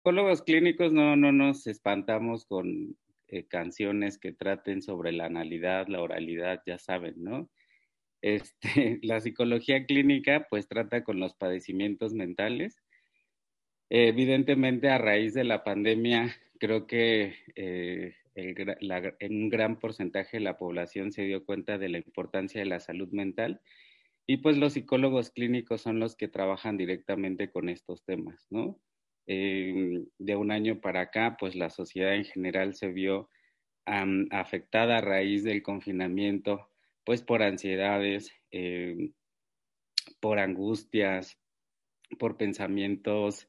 psicólogos clínicos no, no nos espantamos con eh, canciones que traten sobre la analidad, la oralidad, ya saben, ¿no? Este, la psicología clínica pues trata con los padecimientos mentales. evidentemente a raíz de la pandemia creo que eh, un gran porcentaje de la población se dio cuenta de la importancia de la salud mental y pues los psicólogos clínicos son los que trabajan directamente con estos temas, ¿no? Eh, de un año para acá, pues la sociedad en general se vio afectada a raíz del confinamiento, pues por ansiedades, eh, por angustias, por pensamientos,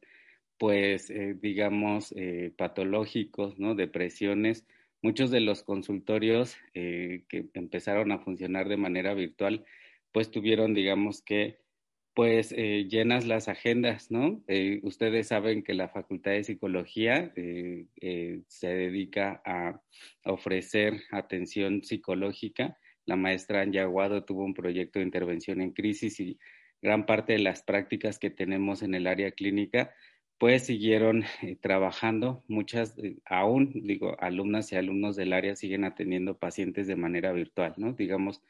pues eh, digamos, patológicos, ¿no? Depresiones. Muchos de los consultorios que empezaron a funcionar de manera virtual, pues tuvieron, digamos que, pues eh, llenas las agendas, ¿no? Eh, ustedes saben que la Facultad de Psicología eh, se dedica a ofrecer atención psicológica. La maestra Anyaguado tuvo un proyecto de intervención en crisis y gran parte de las prácticas que tenemos en el área clínica, pues siguieron trabajando. Muchas, aún, digo, alumnas y alumnos del área siguen atendiendo pacientes de manera virtual, ¿no? Digamos,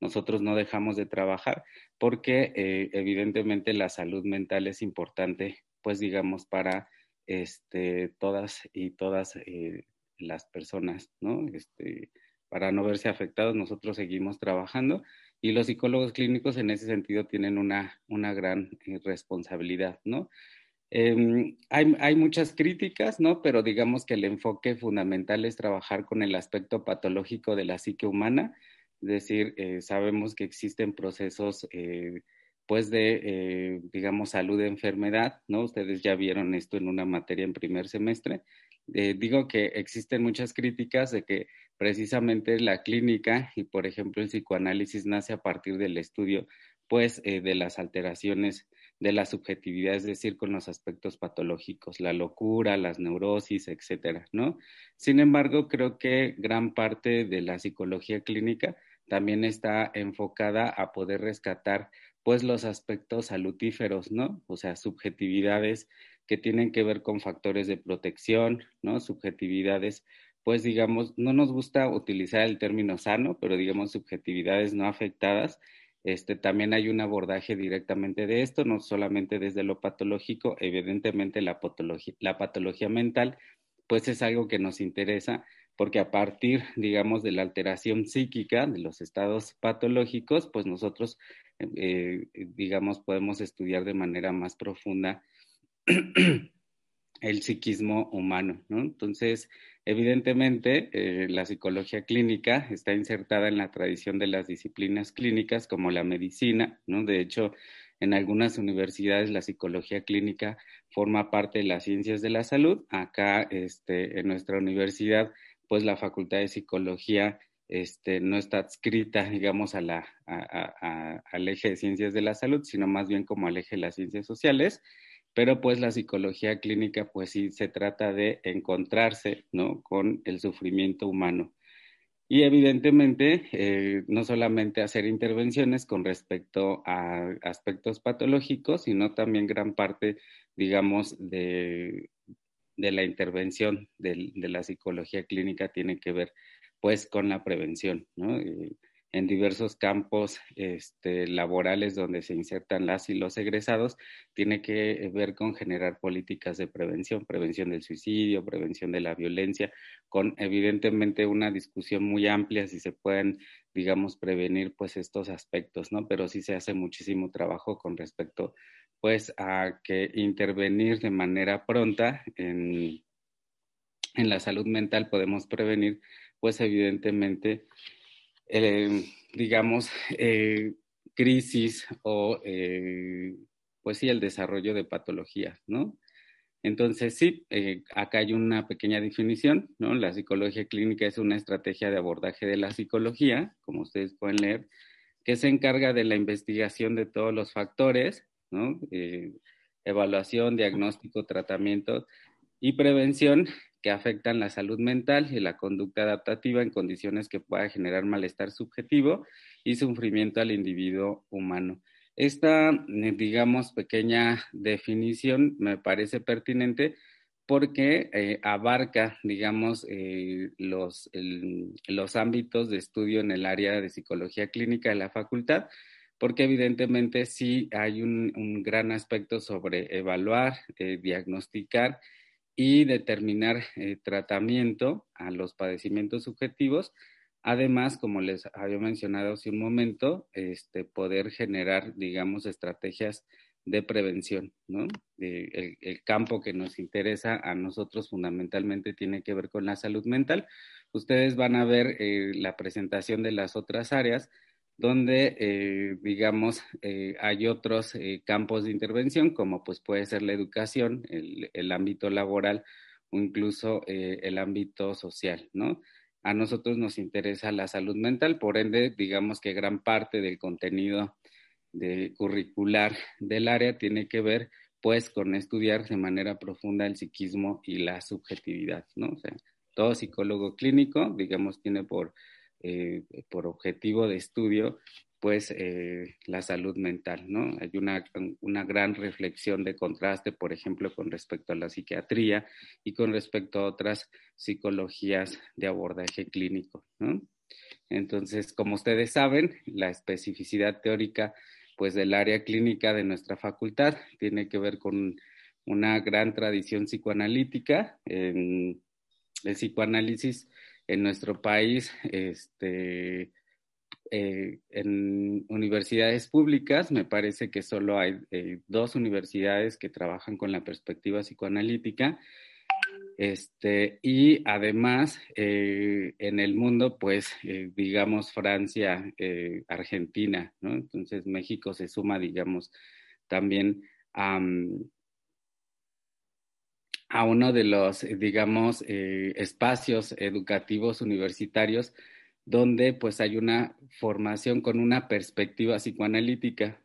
nosotros no dejamos de trabajar porque eh, evidentemente la salud mental es importante, pues digamos, para este, todas y todas eh, las personas, ¿no? Este, para no verse afectados, nosotros seguimos trabajando y los psicólogos clínicos en ese sentido tienen una, una gran eh, responsabilidad, ¿no? Em, hay, hay, muchas críticas, ¿no? Pero digamos que el enfoque fundamental es trabajar con el aspecto patológico de la psique humana es decir, eh, sabemos que existen procesos, eh, pues, de, eh, digamos, salud de enfermedad, ¿no? Ustedes ya vieron esto en una materia en primer semestre. digo que existen muchas críticas de que precisamente la clínica y, por ejemplo, el psicoanálisis nace a partir del estudio, pues, de las alteraciones de la subjetividad, es decir, con los aspectos patológicos, la locura, las neurosis, etcétera, ¿no? Sin embargo, creo que gran parte de la psicología clínica también está enfocada a poder rescatar pues los aspectos salutíferos, ¿no? O sea, subjetividades que tienen que ver con factores de protección, ¿no? Subjetividades, pues digamos, no nos gusta utilizar el término sano, pero digamos subjetividades no afectadas. Este, también hay un abordaje directamente de esto, no solamente desde lo patológico, evidentemente la patología, la patología mental, pues es algo que nos interesa, porque a partir, digamos, de la alteración psíquica, de los estados patológicos, pues nosotros, eh, digamos, podemos estudiar de manera más profunda el psiquismo humano, ¿no? Entonces, evidentemente, eh, la psicología clínica está insertada en la tradición de las disciplinas clínicas como la medicina, ¿no? De hecho, en algunas universidades la psicología clínica forma parte de las ciencias de la salud. Acá, este, en nuestra universidad, pues la Facultad de Psicología este, no está adscrita, digamos, a la, al eje de ciencias de la salud, sino más bien como al eje de las ciencias sociales, pero pues la psicología clínica, pues sí se trata de encontrarse, ¿no? Con el sufrimiento humano. Y evidentemente, eh, no solamente hacer intervenciones con respecto a aspectos patológicos, sino también gran parte, digamos, de, de la intervención de, la psicología clínica tiene que ver pues con la prevención, ¿no? Eh, en diversos campos este, laborales donde se insertan las y los egresados, tiene que ver con generar políticas de prevención, prevención del suicidio, prevención de la violencia, con evidentemente una discusión muy amplia si se pueden, digamos, prevenir pues estos aspectos, ¿no? Pero sí se hace muchísimo trabajo con respecto pues a que intervenir de manera pronta en, en la salud mental podemos prevenir pues evidentemente eh, digamos eh, crisis o eh, pues sí el desarrollo de patologías, ¿no? Entonces, sí, acá hay una pequeña definición, ¿no? La psicología clínica es una estrategia de abordaje de la psicología, como ustedes pueden leer, que se encarga de la investigación de todos los factores eh, evaluación, diagnóstico, tratamiento y prevención que afectan la salud mental y la conducta adaptativa en condiciones que pueda generar malestar subjetivo y sufrimiento al individuo humano. Esta, digamos, pequeña definición me parece pertinente porque eh, abarca, digamos, eh, los, los ámbitos de estudio en el área de psicología clínica de la facultad, porque evidentemente sí hay un, gran aspecto sobre evaluar, eh, diagnosticar y determinar tratamiento a los padecimientos subjetivos. Además, como les había mencionado hace un momento, este, poder generar, digamos, estrategias de prevención, ¿no? el, campo que nos interesa a nosotros fundamentalmente tiene que ver con la salud mental. Ustedes van a ver eh, la presentación de las otras áreas donde, eh, digamos, eh, hay otros campos de intervención, como pues puede ser la educación, el, el ámbito laboral o incluso el ámbito social, ¿no? A nosotros nos interesa la salud mental, por ende, digamos que gran parte del contenido de curricular del área tiene que ver pues con estudiar de manera profunda el psiquismo y la subjetividad, ¿no? O sea, todo psicólogo clínico, digamos, tiene por, eh, por objetivo de estudio pues eh, la salud mental, ¿no? Hay una, una, gran reflexión de contraste, por ejemplo, con respecto a la psiquiatría y con respecto a otras psicologías de abordaje clínico, ¿no? Entonces, como ustedes saben, la especificidad teórica pues del área clínica de nuestra facultad. Tiene que ver con una gran tradición psicoanalítica. En el psicoanálisis en nuestro país, este, eh, en universidades públicas, me parece que solo hay eh, dos universidades que trabajan con la perspectiva psicoanalítica este, y además, eh, en el mundo, pues, digamos, Francia, Argentina, ¿no? Entonces, México se suma, digamos, también a, a uno de los, digamos, espacios educativos universitarios donde, pues, hay una formación con una perspectiva psicoanalítica.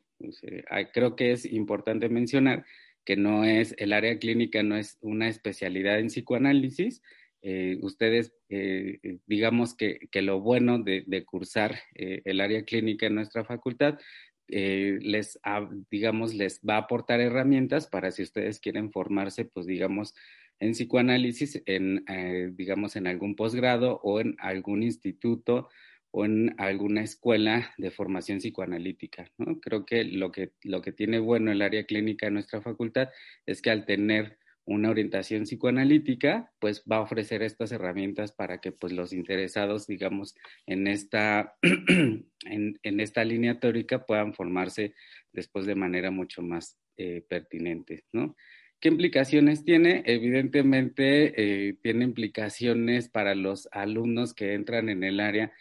creo que es importante mencionar que no es, el área clínica no es una especialidad en psicoanálisis. Eh, ustedes, eh, eh, digamos que, que, lo bueno de, de cursar el área clínica en nuestra facultad, les, digamos, les va a aportar herramientas para si ustedes quieren formarse, pues digamos, en psicoanálisis, en, digamos, en algún posgrado o en algún instituto o en alguna escuela de formación psicoanalítica. ¿no? Creo que lo, que lo que tiene bueno el área clínica de nuestra facultad es que al tener una orientación psicoanalítica, pues va a ofrecer estas herramientas para que pues los interesados, digamos, en esta, en, esta línea teórica puedan formarse después de manera mucho más eh, pertinente, ¿no? ¿Qué implicaciones tiene? Evidentemente, eh, tiene implicaciones para los alumnos que entran en el área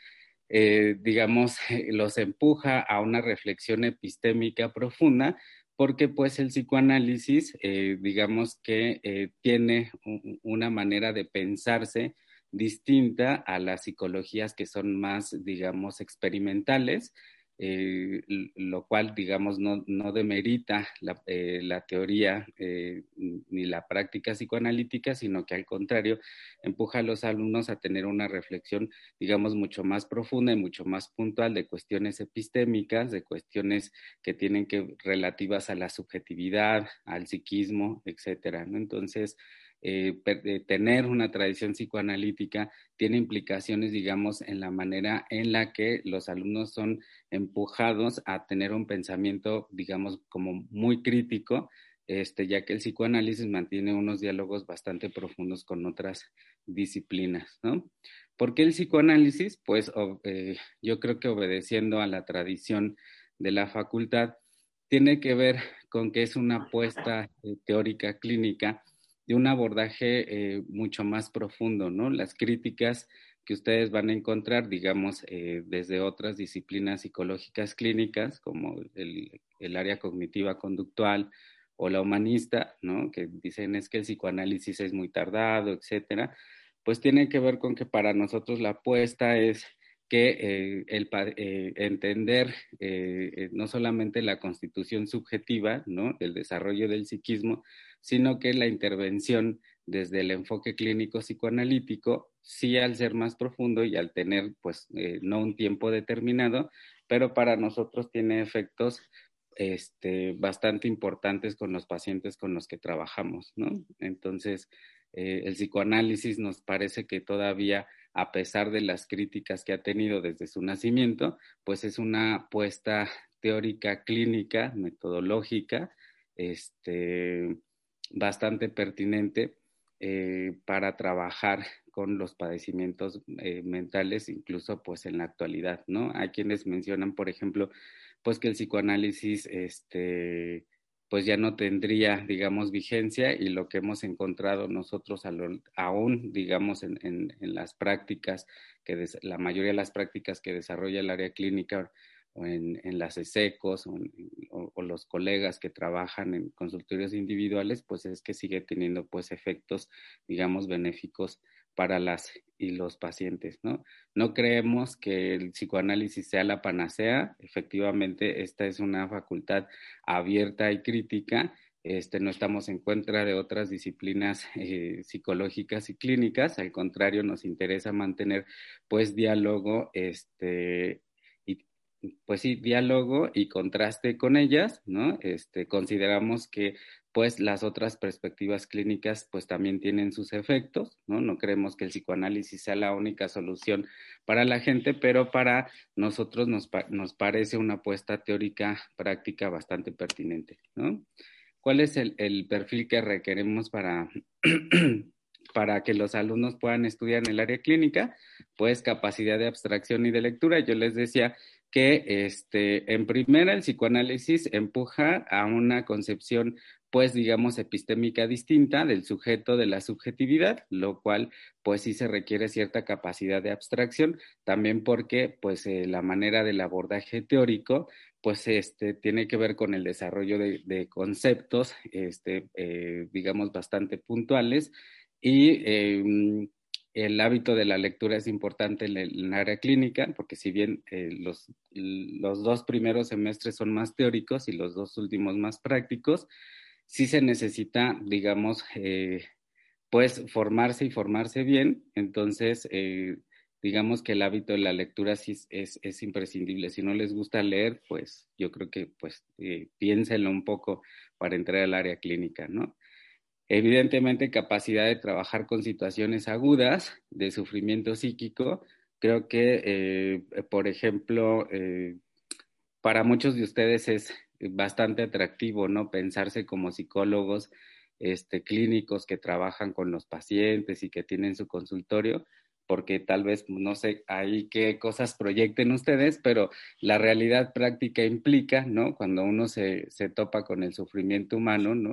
eh, digamos, los empuja a una reflexión epistémica profunda, porque pues el psicoanálisis, eh, digamos que eh, tiene una manera de pensarse distinta a las psicologías que son más, digamos, experimentales eh, lo cual, digamos, no, no demerita la, eh, teoría eh, ni la práctica psicoanalítica, sino que al contrario, empuja a los alumnos a tener una reflexión, digamos, mucho más profunda y mucho más puntual de cuestiones epistémicas, de cuestiones que tienen que relativas a la subjetividad, al psiquismo, etcétera. Entonces, eh, tener una tradición psicoanalítica tiene implicaciones, digamos, en la manera en la que los alumnos son empujados a tener un pensamiento, digamos, como muy crítico, este, ya que el psicoanálisis mantiene unos diálogos bastante profundos con otras disciplinas, ¿no? ¿Por qué el psicoanálisis? Pues eh, yo creo que obedeciendo a la tradición de la facultad, tiene que ver con que es una apuesta eh, teórica clínica de un abordaje eh, mucho más profundo, ¿no? Las críticas que ustedes van a encontrar, digamos, eh, desde otras disciplinas psicológicas clínicas, como el, el, área cognitiva conductual o la humanista, ¿no? Que dicen es que el psicoanálisis es muy tardado, etcétera, pues tiene que ver con que para nosotros la apuesta es que eh, el, eh, entender eh, no solamente la constitución subjetiva, ¿no? el desarrollo del psiquismo, sino que la intervención desde el enfoque clínico psicoanalítico, sí al ser más profundo y al tener, pues, no un tiempo determinado, pero para nosotros tiene efectos este, bastante importantes con los pacientes con los que trabajamos, ¿no? Entonces, el psicoanálisis nos parece que todavía, a pesar de las críticas que ha tenido desde su nacimiento, pues es una apuesta teórica, clínica, metodológica, este, bastante pertinente eh, para trabajar con los padecimientos eh, mentales, incluso pues en la actualidad, ¿no? Hay quienes mencionan, por ejemplo, pues que el psicoanálisis, este, pues ya no tendría, digamos, vigencia y lo que hemos encontrado nosotros aún, digamos, en, en, en las prácticas, que la mayoría de las prácticas que desarrolla el área clínica o en, en las ESECOS o, o, los colegas que trabajan en consultorios individuales, pues es que sigue teniendo pues efectos, digamos, benéficos para las y los pacientes, ¿no? No creemos que el psicoanálisis sea la panacea, efectivamente esta es una facultad abierta y crítica, este, no estamos en contra de otras disciplinas eh, psicológicas y clínicas, al contrario, nos interesa mantener pues diálogo este, pues sí, diálogo y contraste con ellas, ¿no? Este, consideramos que pues las otras perspectivas clínicas pues también tienen sus efectos, ¿no? No creemos que el psicoanálisis sea la única solución para la gente, pero para nosotros nos, nos parece una apuesta teórica práctica bastante pertinente, ¿no? ¿Cuál es el, el perfil que requeremos para, para que los alumnos puedan estudiar en el área clínica? Pues capacidad de abstracción y de lectura. Yo les decía que este, en primera el psicoanálisis empuja a una concepción pues digamos epistémica distinta del sujeto de la subjetividad, lo cual pues sí se requiere cierta capacidad de abstracción, también porque pues eh, la manera del abordaje teórico pues este tiene que ver con el desarrollo de, conceptos este eh, digamos bastante puntuales y eh, el hábito de la lectura es importante en el, área clínica, porque si bien eh, los, los, dos primeros semestres son más teóricos y los dos últimos más prácticos, sí se necesita, digamos, eh, pues formarse y formarse bien. Entonces, eh, digamos que el hábito de la lectura sí es, es, imprescindible. Si no les gusta leer, pues yo creo que pues piénsenlo un poco para entrar al área clínica, ¿no? Evidentemente, capacidad de trabajar con situaciones agudas de sufrimiento psíquico. Creo que, eh, por ejemplo, eh, para muchos de ustedes es bastante atractivo, ¿no? Pensarse como psicólogos este, clínicos que trabajan con los pacientes y que tienen su consultorio, porque tal vez, no sé, ahí qué cosas proyecten ustedes, pero la realidad práctica implica, ¿no? Cuando uno se, se topa con el sufrimiento humano, ¿no?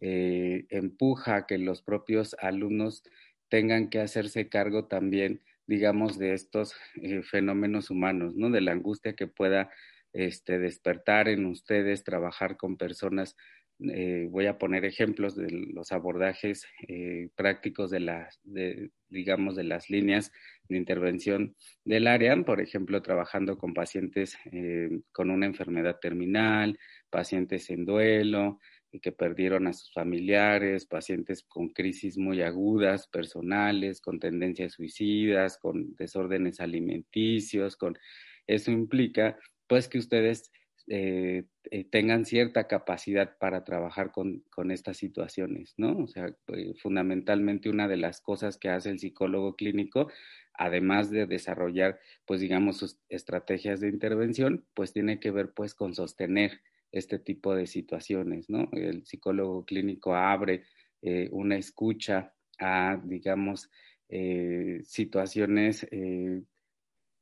Eh, empuja a que los propios alumnos tengan que hacerse cargo también, digamos, de estos eh, fenómenos humanos, ¿no? De la angustia que pueda este, despertar en ustedes, trabajar con personas. Eh, voy a poner ejemplos de los abordajes prácticos de las, de, digamos, de las líneas de intervención del área, por ejemplo, trabajando con pacientes con una enfermedad terminal, pacientes en duelo, que perdieron a sus familiares, pacientes con crisis muy agudas, personales, con tendencias suicidas, con desórdenes alimenticios, con eso implica pues que ustedes eh, eh, tengan cierta capacidad para trabajar con, con estas situaciones, ¿no? O sea, eh, fundamentalmente una de las cosas que hace el psicólogo clínico, además de desarrollar, pues digamos, sus estrategias de intervención, pues tiene que ver pues con sostener este tipo de situaciones, ¿no? El psicólogo clínico abre eh, una escucha a, digamos, eh, situaciones eh,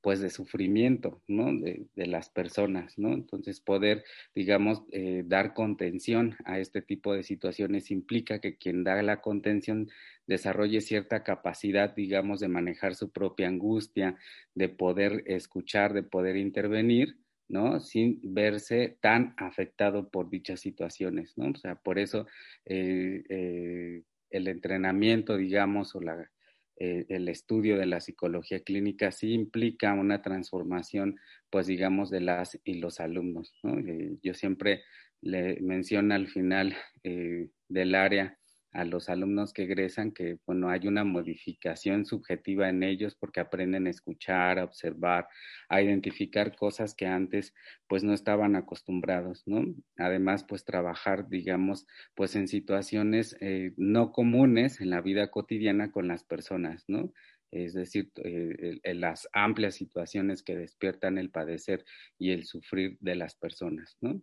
pues de sufrimiento, ¿no? De, de, las personas, ¿no? Entonces poder, digamos, dar contención a este tipo de situaciones implica que quien da la contención desarrolle cierta capacidad, digamos, de manejar su propia angustia, de poder escuchar, de poder intervenir, ¿no? Sin verse tan afectado por dichas situaciones, ¿no? O sea, por eso eh, eh, el entrenamiento, digamos, o la, eh, el estudio de la psicología clínica sí implica una transformación, pues, digamos, de las y los alumnos, ¿no? yo siempre le menciono al final del área a los alumnos que egresan que, bueno, hay una modificación subjetiva en ellos porque aprenden a escuchar, a observar, a identificar cosas que antes pues no estaban acostumbrados, ¿no? Además, pues trabajar, digamos, pues en situaciones eh, no comunes en la vida cotidiana con las personas, ¿no? es decir, eh, las amplias situaciones que despiertan el padecer y el sufrir de las personas, ¿no?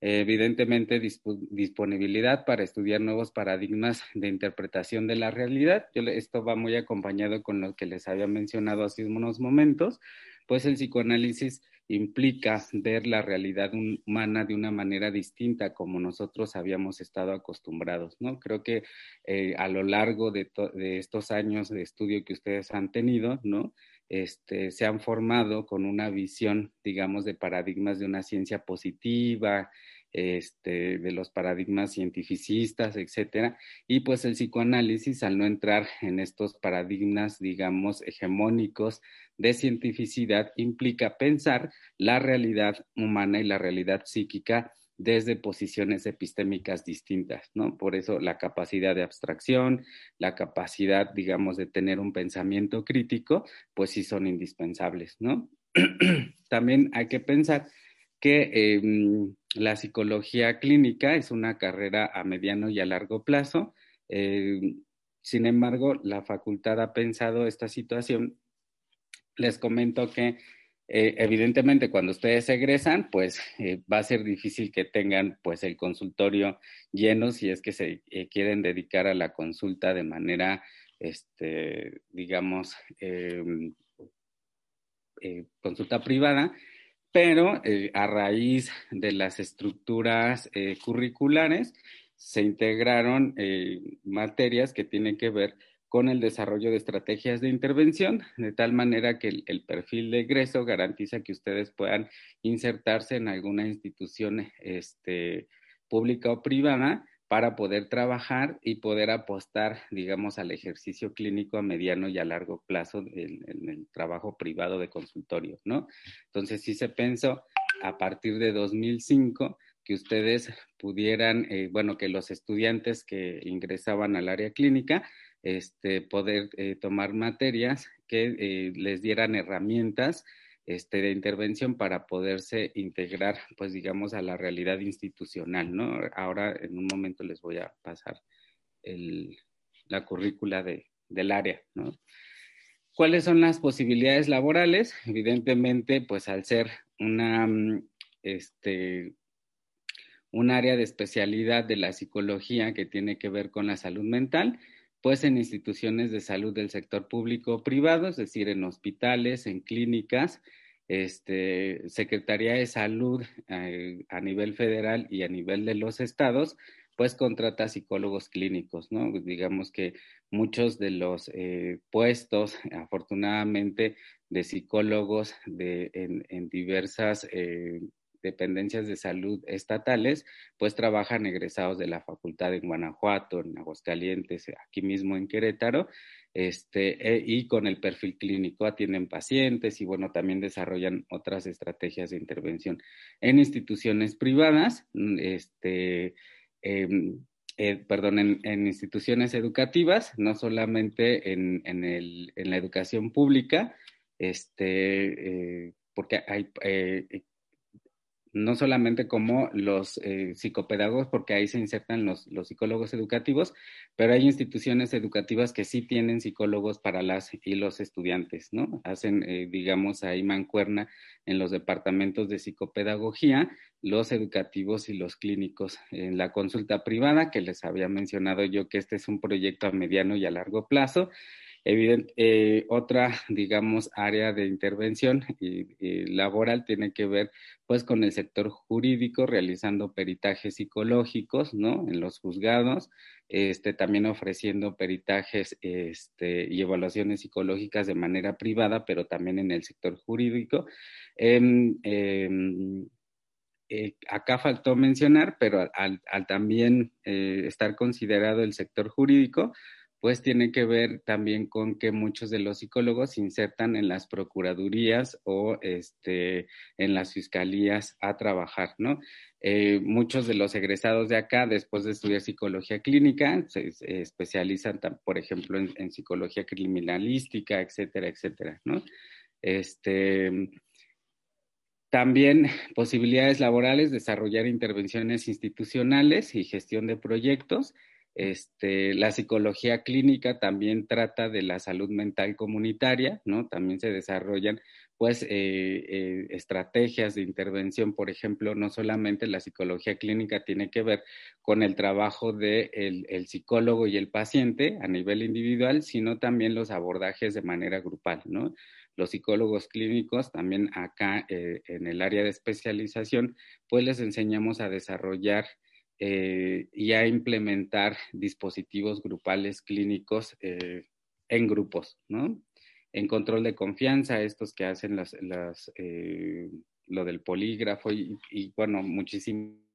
Evidentemente disponibilidad para estudiar nuevos paradigmas de interpretación de la realidad. esto va muy acompañado con lo que les había mencionado hace unos momentos, pues el psicoanálisis implica ver la realidad humana de una manera distinta como nosotros habíamos estado acostumbrados, ¿no? Creo que eh, a lo largo de, estos años de estudio que ustedes han tenido, ¿no? Este, se han formado con una visión, digamos, de paradigmas de una ciencia positiva, este, de los paradigmas cientificistas, etcétera, y pues el psicoanálisis, al no entrar en estos paradigmas, digamos, hegemónicos de cientificidad, implica pensar la realidad humana y la realidad psíquica desde posiciones epistémicas distintas, ¿no? Por eso la capacidad de abstracción, la capacidad, digamos, de tener un pensamiento crítico, pues sí son indispensables, ¿no? También hay que pensar que em, la psicología clínica es una carrera a mediano y a largo plazo. Em, sin embargo, la facultad ha pensado esta situación. Les comento que eh, evidentemente, cuando ustedes egresan, pues eh, va a ser difícil que tengan pues el consultorio lleno si es que se eh, quieren dedicar a la consulta de manera, este, digamos, em, consulta privada, pero a raíz de las estructuras curriculares se integraron materias que tienen que ver con el desarrollo de estrategias de intervención, de tal manera que el, perfil de egreso garantiza que ustedes puedan insertarse en alguna institución este, pública o privada para poder trabajar y poder apostar, digamos, al ejercicio clínico a mediano y a largo plazo en, el trabajo privado de consultorio, ¿no? Entonces, sí se pensó a partir de 2005 que ustedes pudieran, eh, bueno, que los estudiantes que ingresaban al área clínica este, poder eh, tomar materias que eh, les dieran herramientas este, de intervención para poderse integrar, pues digamos, a la realidad institucional, ¿no? Ahora en un momento les voy a pasar la currícula del área, ¿no? ¿Cuáles son las posibilidades laborales? Evidentemente, pues al ser mm, este, un área de especialidad de la psicología que tiene que ver con la salud mental, pues en instituciones de salud del sector público o privado, es decir, en hospitales, en clínicas, este, Secretaría de Salud eh, a nivel federal y a nivel de los estados, pues contrata psicólogos clínicos, ¿no? Digamos que muchos de los eh, puestos, afortunadamente, de psicólogos de, en, diversas eh, dependencias de salud estatales, pues trabajan egresados de la facultad en Guanajuato, en Aguascalientes, aquí mismo en Querétaro, este, e, y con el perfil clínico atienden pacientes y bueno, también desarrollan otras estrategias de intervención. En instituciones privadas, mm, este, em, eh, perdón, en, instituciones educativas, no solamente en, el, en la educación pública, este, eh, porque hay, eh, no solamente como los eh, psicopedagogos, porque ahí se insertan los, los, psicólogos educativos, pero hay instituciones educativas que sí tienen psicólogos para las y los estudiantes, ¿no? Hacen, eh, digamos, ahí mancuerna en los departamentos de psicopedagogía, los educativos y los clínicos. En la consulta privada, que les había mencionado yo que este es un proyecto a mediano y a largo plazo, Eh, otra, digamos, área de intervención y, laboral tiene que ver pues con el sector jurídico, realizando peritajes psicológicos, ¿no? En los juzgados, este, también ofreciendo peritajes este, y evaluaciones psicológicas de manera privada, pero también en el sector jurídico. Em, em, eh, acá faltó mencionar, pero al, también eh, estar considerado el sector jurídico, pues tiene que ver también con que muchos de los psicólogos se insertan en las procuradurías o este, en las fiscalías a trabajar, ¿no? Eh, muchos de los egresados de acá, después de estudiar psicología clínica, se, especializan, por ejemplo, en, psicología criminalística, etcétera, etcétera. Este, también posibilidades laborales, desarrollar intervenciones institucionales y gestión de proyectos. Este, la psicología clínica también trata de la salud mental comunitaria, ¿no? También se desarrollan, pues, eh, eh, estrategias de intervención, por ejemplo, no solamente la psicología clínica tiene que ver con el trabajo del de el psicólogo y el paciente a nivel individual, sino también los abordajes de manera grupal, ¿no? los psicólogos clínicos, también acá eh, en el área de especialización, pues les enseñamos a desarrollar eh, y a implementar dispositivos grupales clínicos eh, en grupos, ¿no? En control de confianza, estos que hacen las, las lo del polígrafo y, y bueno, muchísimo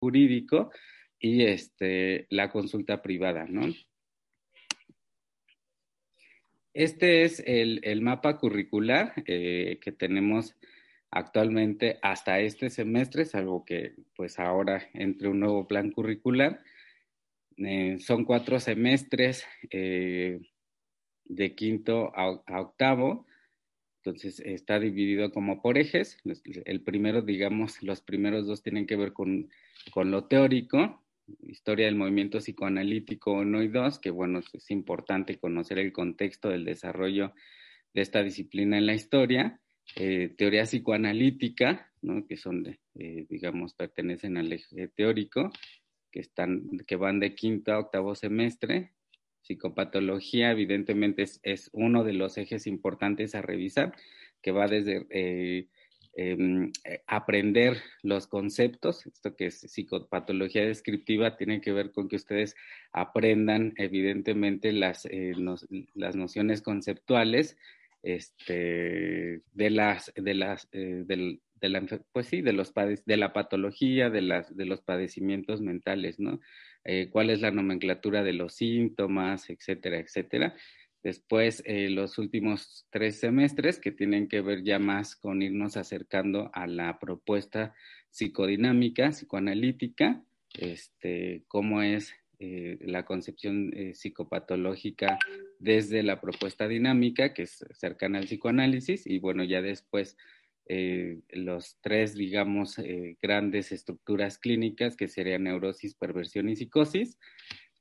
jurídico y este, la consulta privada, ¿no? Este es el, mapa curricular eh, que tenemos actualmente hasta este semestre, salvo que pues ahora entre un nuevo plan curricular. Eh, son cuatro semestres eh, de quinto a, octavo, entonces está dividido como por ejes. El primero, digamos, los primeros dos tienen que ver con, con lo teórico, historia del movimiento psicoanalítico 1 y 2, que bueno, es importante conocer el contexto del desarrollo de esta disciplina en la historia, eh, teoría psicoanalítica, ¿no? que son, eh, digamos, pertenecen al eje teórico, que, están, que van de quinto a octavo semestre. Psicopatología, evidentemente, es, uno de los ejes importantes a revisar, que va desde eh, Em, eh, aprender los conceptos, esto que es psicopatología descriptiva, tiene que ver con que ustedes aprendan evidentemente las, las nociones conceptuales este, de las, de las, eh, del, de la, pues sí, de los de la patología, de las, de los padecimientos mentales, ¿no? cuál es la nomenclatura de los síntomas, etcétera, etcétera. Después, eh, los últimos tres semestres que tienen que ver ya más con irnos acercando a la propuesta psicodinámica, psicoanalítica, este, cómo es eh, la concepción eh, psicopatológica desde la propuesta dinámica, que es cercana al psicoanálisis, y bueno, ya después los tres, digamos, grandes estructuras clínicas, que serían neurosis, perversión y psicosis.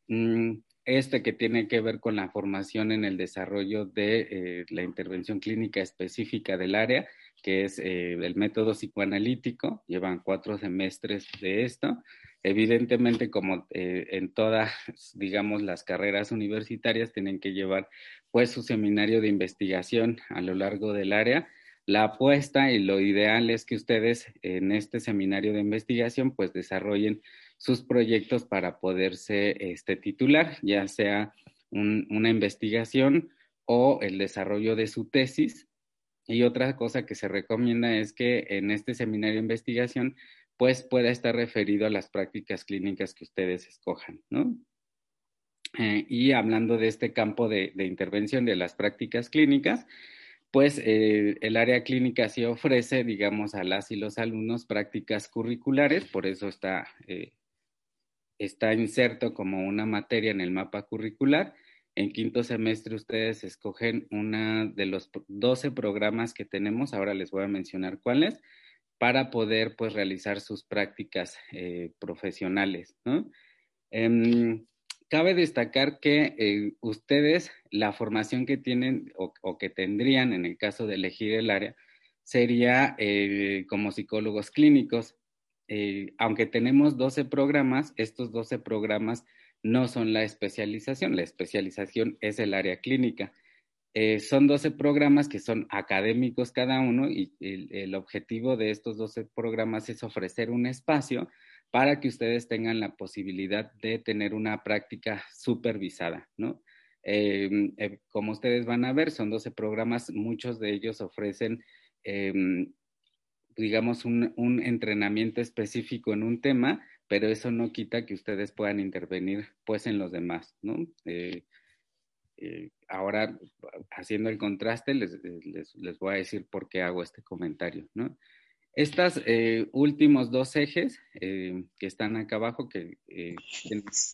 Mm, este que tiene que ver con la formación en el desarrollo de eh, la intervención clínica específica del área, que es eh, el método psicoanalítico. Llevan cuatro semestres de esto. Evidentemente, como eh, en todas, digamos, las carreras universitarias, tienen que llevar pues su seminario de investigación a lo largo del área. La apuesta y lo ideal es que ustedes en este seminario de investigación pues desarrollen sus proyectos para poderse este, titular, ya sea una investigación o el desarrollo de su tesis. Y otra cosa que se recomienda es que en este seminario de investigación, pues pueda estar referido a las prácticas clínicas que ustedes escojan, ¿no? Eh, y hablando de este campo de, intervención de las prácticas clínicas, pues eh, el área clínica sí ofrece, digamos, a las y los alumnos prácticas curriculares, por eso está eh, está inserto como una materia en el mapa curricular. En quinto semestre ustedes escogen una de los 12 programas que tenemos, ahora les voy a mencionar cuáles, para poder pues realizar sus prácticas eh, profesionales. Em, cabe destacar que eh, ustedes la formación que tienen o, que tendrían en el caso de elegir el área sería eh, como psicólogos clínicos. Aunque tenemos 12 programas, estos 12 programas no son la especialización, la especialización es el área clínica. Eh, son 12 programas que son académicos cada uno y el, objetivo de estos 12 programas es ofrecer un espacio para que ustedes tengan la posibilidad de tener una práctica supervisada, ¿no? Em, eh, como ustedes van a ver, son 12 programas, muchos de ellos ofrecen em, digamos, un, entrenamiento específico en un tema, pero eso no quita que ustedes puedan intervenir pues en los demás, ¿no? Eh, eh, ahora, haciendo el contraste, les, les, voy a decir por qué hago este comentario, ¿no? Estos eh, últimos dos ejes que están acá abajo, que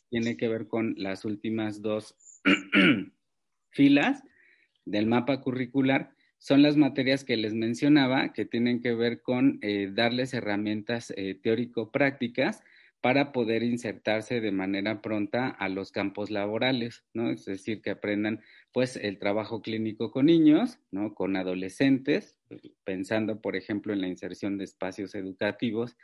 tiene que ver con las últimas dos filas del mapa curricular, son las materias que les mencionaba, que tienen que ver con darles herramientas teórico-prácticas para poder insertarse de manera pronta a los campos laborales, ¿no? Es decir, que aprendan pues el trabajo clínico con niños, ¿no? Con adolescentes, pensando por ejemplo en la inserción de espacios educativos,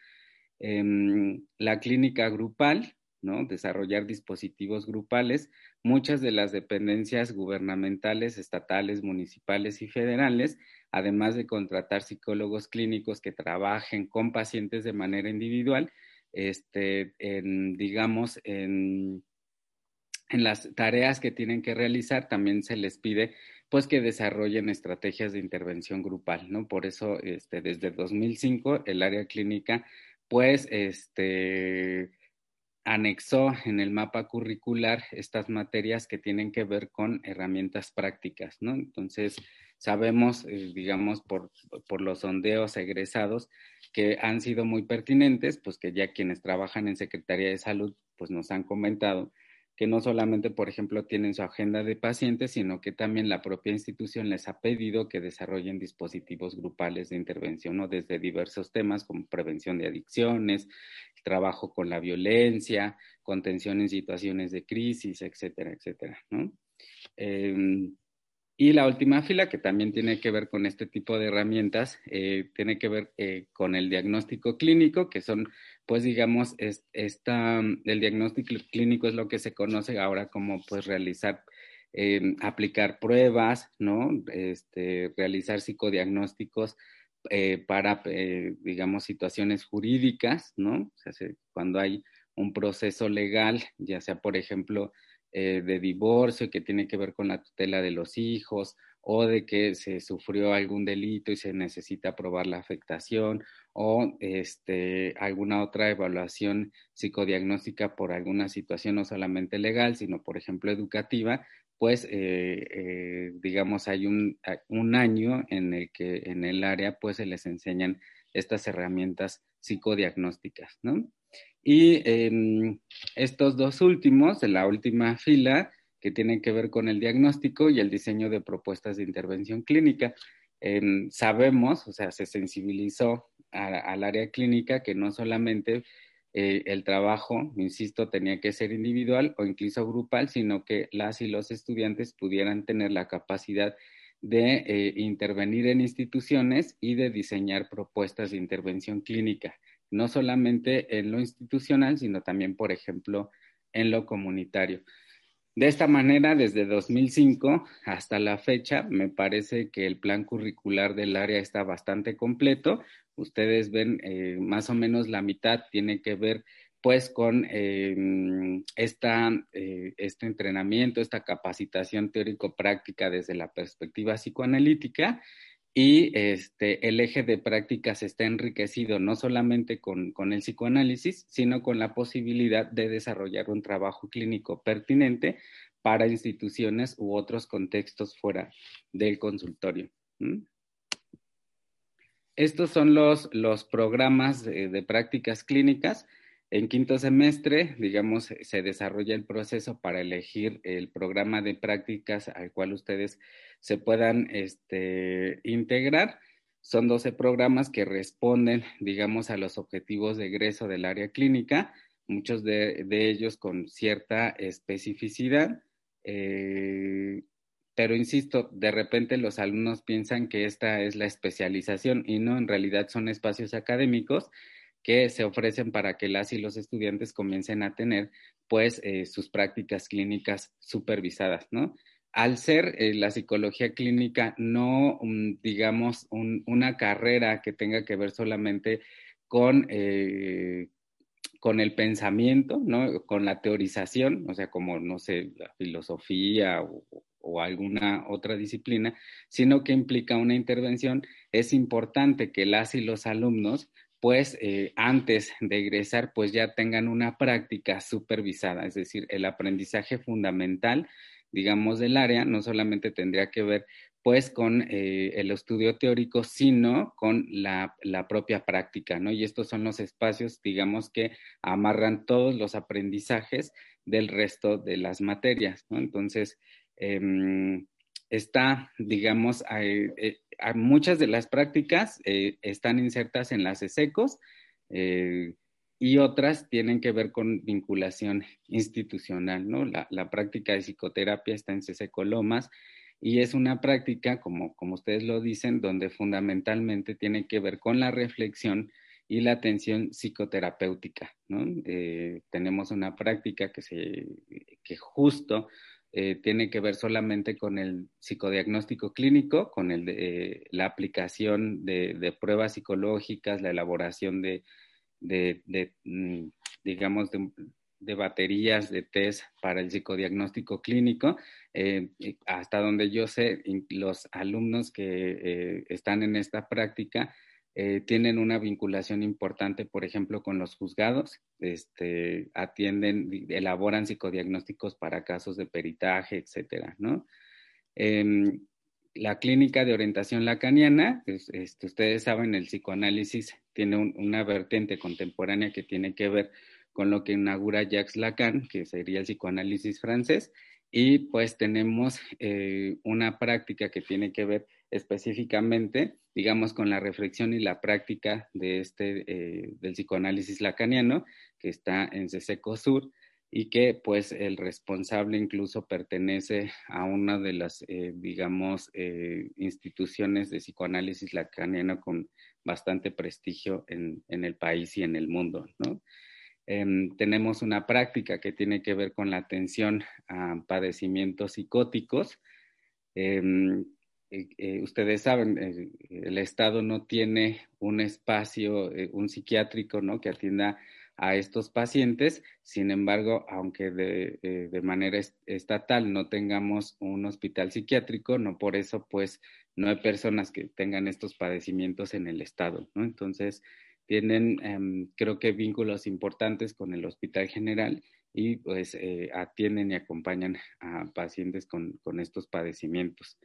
em, la clínica grupal, ¿no? Desarrollar dispositivos grupales. Muchas de las dependencias gubernamentales, estatales, municipales y federales, además de contratar psicólogos clínicos que trabajen con pacientes de manera individual, este, en, digamos, en, en las tareas que tienen que realizar, también se les pide pues que desarrollen estrategias de intervención grupal, ¿no? Por eso, este, desde 2005, el área clínica, pues, este, anexó en el mapa curricular estas materias que tienen que ver con herramientas prácticas, ¿no? Entonces, sabemos, eh, digamos, por, por, los sondeos egresados que han sido muy pertinentes, pues que ya quienes trabajan en Secretaría de Salud, pues nos han comentado que no solamente, por ejemplo, tienen su agenda de pacientes, sino que también la propia institución les ha pedido que desarrollen dispositivos grupales de intervención, ¿no? Desde diversos temas como prevención de adicciones, trabajo con la violencia, contención en situaciones de crisis, etcétera, etcétera, ¿no? Em, y la última fila, que también tiene que ver con este tipo de herramientas, eh, tiene que ver eh, con el diagnóstico clínico, que son, pues digamos, esta, el diagnóstico clínico es lo que se conoce ahora como, pues, realizar, em, aplicar pruebas, ¿no? Este, realizar psicodiagnósticos eh, para, digamos, situaciones jurídicas, ¿no? O sea, cuando hay un proceso legal, ya sea, por ejemplo, eh, de divorcio que tiene que ver con la tutela de los hijos o de que se sufrió algún delito y se necesita probar la afectación o este, alguna otra evaluación psicodiagnóstica por alguna situación no solamente legal, sino por ejemplo educativa, pues eh, eh, digamos hay un, un, año en el que en el área pues se les enseñan estas herramientas psicodiagnósticas, ¿no? Y em, estos dos últimos, de la última fila, que tienen que ver con el diagnóstico y el diseño de propuestas de intervención clínica. Em, sabemos, o sea, se sensibilizó al área clínica que no solamente eh, el trabajo, insisto, tenía que ser individual o incluso grupal, sino que las y los estudiantes pudieran tener la capacidad de eh, intervenir en instituciones y de diseñar propuestas de intervención clínica no solamente en lo institucional, sino también, por ejemplo, en lo comunitario. De esta manera, desde 2005 hasta la fecha, me parece que el plan curricular del área está bastante completo. Ustedes ven eh, más o menos la mitad tiene que ver pues con eh, eh, este entrenamiento, esta capacitación teórico-práctica desde la perspectiva psicoanalítica y este, el eje de prácticas está enriquecido no solamente con, con, el psicoanálisis, sino con la posibilidad de desarrollar un trabajo clínico pertinente para instituciones u otros contextos fuera del consultorio. Estos son los, los programas de, de prácticas clínicas. En quinto semestre, digamos, se desarrolla el proceso para elegir el programa de prácticas al cual ustedes se puedan este, integrar. Son 12 programas que responden, digamos, a los objetivos de egreso del área clínica, muchos de, ellos con cierta especificidad. Eh, pero insisto, de repente los alumnos piensan que esta es la especialización y no, en realidad son espacios académicos que se ofrecen para que las y los estudiantes comiencen a tener pues eh, sus prácticas clínicas supervisadas, ¿no? Al ser eh, la psicología clínica no, digamos, una carrera que tenga que ver solamente con, eh, con el pensamiento, ¿no? Con la teorización, o sea, como, no sé, la filosofía o alguna otra disciplina, sino que implica una intervención, es importante que las y los alumnos pues eh, antes de egresar, pues ya tengan una práctica supervisada, es decir, el aprendizaje fundamental, digamos, del área, no solamente tendría que ver pues con eh, el estudio teórico, sino con la, propia práctica, ¿no? Y estos son los espacios, digamos, que amarran todos los aprendizajes del resto de las materias, ¿no? Entonces, em, está, digamos, eh, muchas de las prácticas eh, están insertas en las ESECOS y otras tienen que ver con vinculación institucional, ¿no? La, la práctica de psicoterapia está en CESECO Lomas, y es una práctica, como, como ustedes lo dicen, donde fundamentalmente tiene que ver con la reflexión y la atención psicoterapéutica. ¿no? Eh, tenemos una práctica que, se, que justo eh, tiene que ver solamente con el psicodiagnóstico clínico, con el de, la aplicación de, pruebas psicológicas, la elaboración de, mm, digamos, de, de baterías de test para el psicodiagnóstico clínico. Eh, hasta donde yo sé, los alumnos que eh, están en esta práctica eh, tienen una vinculación importante, por ejemplo, con los juzgados, este, atienden, elaboran psicodiagnósticos para casos de peritaje, etcétera. Em, la clínica de orientación lacaniana, este, ustedes saben, el psicoanálisis tiene una vertiente contemporánea que tiene que ver con lo que inaugura Jacques Lacan, que sería el psicoanálisis francés, y pues tenemos eh, una práctica que tiene que ver específicamente, digamos, con la reflexión y la práctica de este, eh, del psicoanálisis lacaniano, que está en Seseco Sur, y que pues el responsable incluso pertenece a una de las, eh, digamos, instituciones de psicoanálisis lacaniano con bastante prestigio en, en el país y en el mundo, ¿no? Em, tenemos una práctica que tiene que ver con la atención a padecimientos psicóticos. Eh, eh, ustedes saben, el Estado no tiene un espacio, eh, un psiquiátrico, ¿no? Que atienda a estos pacientes. Sin embargo, aunque de, de, manera estatal no tengamos un hospital psiquiátrico, no por eso, pues, no hay personas que tengan estos padecimientos en el Estado, ¿no? Entonces, tienen, em, creo que, vínculos importantes con el Hospital General y pues eh, atienden y acompañan a pacientes con, con, estos padecimientos.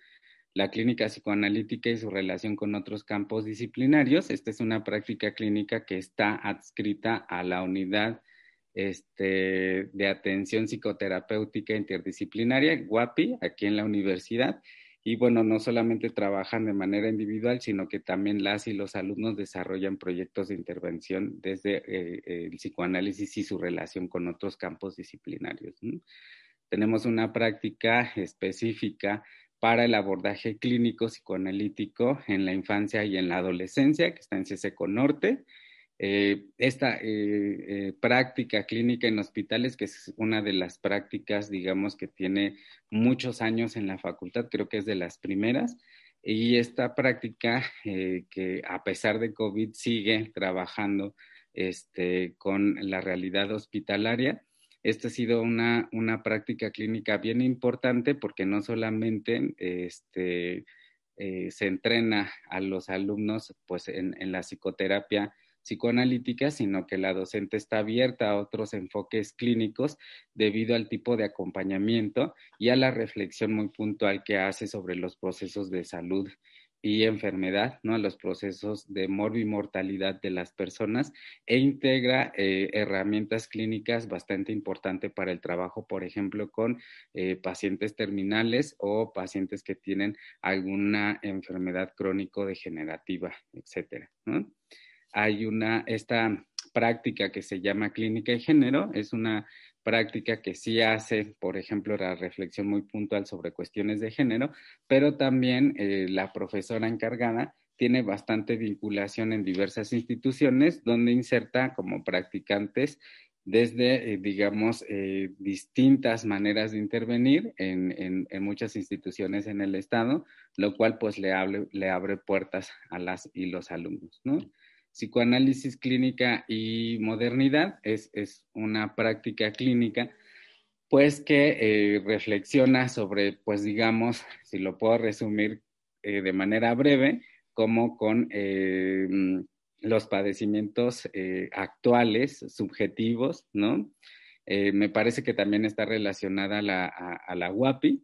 La clínica psicoanalítica y su relación con otros campos disciplinarios. Esta es una práctica clínica que está adscrita a la unidad este, de atención psicoterapéutica interdisciplinaria, GUAPI, aquí en la universidad, y bueno, no solamente trabajan de manera individual, sino que también las y los alumnos desarrollan proyectos de intervención desde eh, el psicoanálisis y su relación con otros campos disciplinarios. Tenemos una práctica específica para el abordaje clínico psicoanalítico en la infancia y en la adolescencia, que está en CSECO Norte, eh, esta eh, eh, práctica clínica en hospitales, que es una de las prácticas, digamos, que tiene muchos años en la facultad, creo que es de las primeras, y esta práctica que a pesar de COVID sigue trabajando este, con la realidad hospitalaria. Esta ha sido una, una práctica clínica bien importante porque no solamente este, se entrena a los alumnos pues, en, en la psicoterapia, psicoanalítica, sino que la docente está abierta a otros enfoques clínicos debido al tipo de acompañamiento y a la reflexión muy puntual que hace sobre los procesos de salud y enfermedad, ¿no? los procesos de morbimortalidad de las personas e integra eh, herramientas clínicas bastante importantes para el trabajo, por ejemplo, con eh, pacientes terminales o pacientes que tienen alguna enfermedad crónico-degenerativa, etcétera. ¿no? hay una, esta práctica que se llama clínica de género, es una práctica que sí hace, por ejemplo, la reflexión muy puntual sobre cuestiones de género, pero también eh, la profesora encargada tiene bastante vinculación en diversas instituciones donde inserta como practicantes desde, eh, digamos, eh, distintas maneras de intervenir en, en, muchas instituciones en el Estado, lo cual pues le, le abre puertas a las y los alumnos, ¿no? Psicoanálisis clínica y modernidad es, una práctica clínica pues que eh, reflexiona sobre, pues digamos, si lo puedo resumir eh, de manera breve, como con eh, los padecimientos actuales, subjetivos, ¿no? Me parece que también está relacionada a la, a, la WAPI.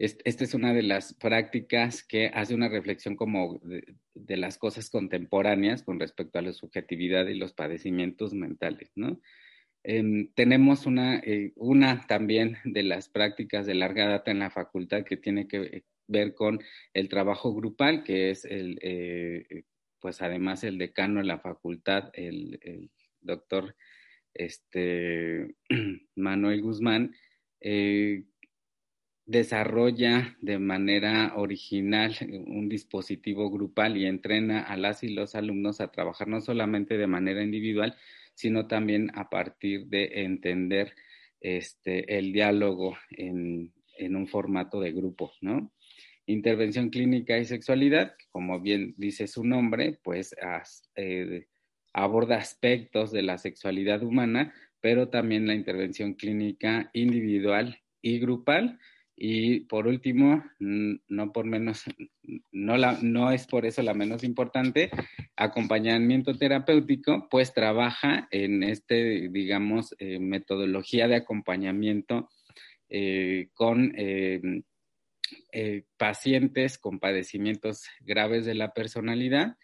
Esta es una de las prácticas que hace una reflexión como de, las cosas contemporáneas con respecto a la subjetividad y los padecimientos mentales, ¿no? Em, tenemos una, eh, una también de las prácticas de larga data en la facultad que tiene que ver con el trabajo grupal, que es el, eh, pues además el decano de la facultad, el, doctor este, Manuel Guzmán, eh, desarrolla de manera original un dispositivo grupal y entrena a las y los alumnos a trabajar no solamente de manera individual, sino también a partir de entender este, el diálogo en, un formato de grupo, ¿no? Intervención clínica y sexualidad, como bien dice su nombre, pues eh, aborda aspectos de la sexualidad humana, pero también la intervención clínica individual y grupal. Y por último, no por menos, no, la, no es por eso la menos importante, acompañamiento terapéutico, pues trabaja en este, digamos, eh, metodología de acompañamiento eh, con eh, pacientes con padecimientos graves de la personalidad,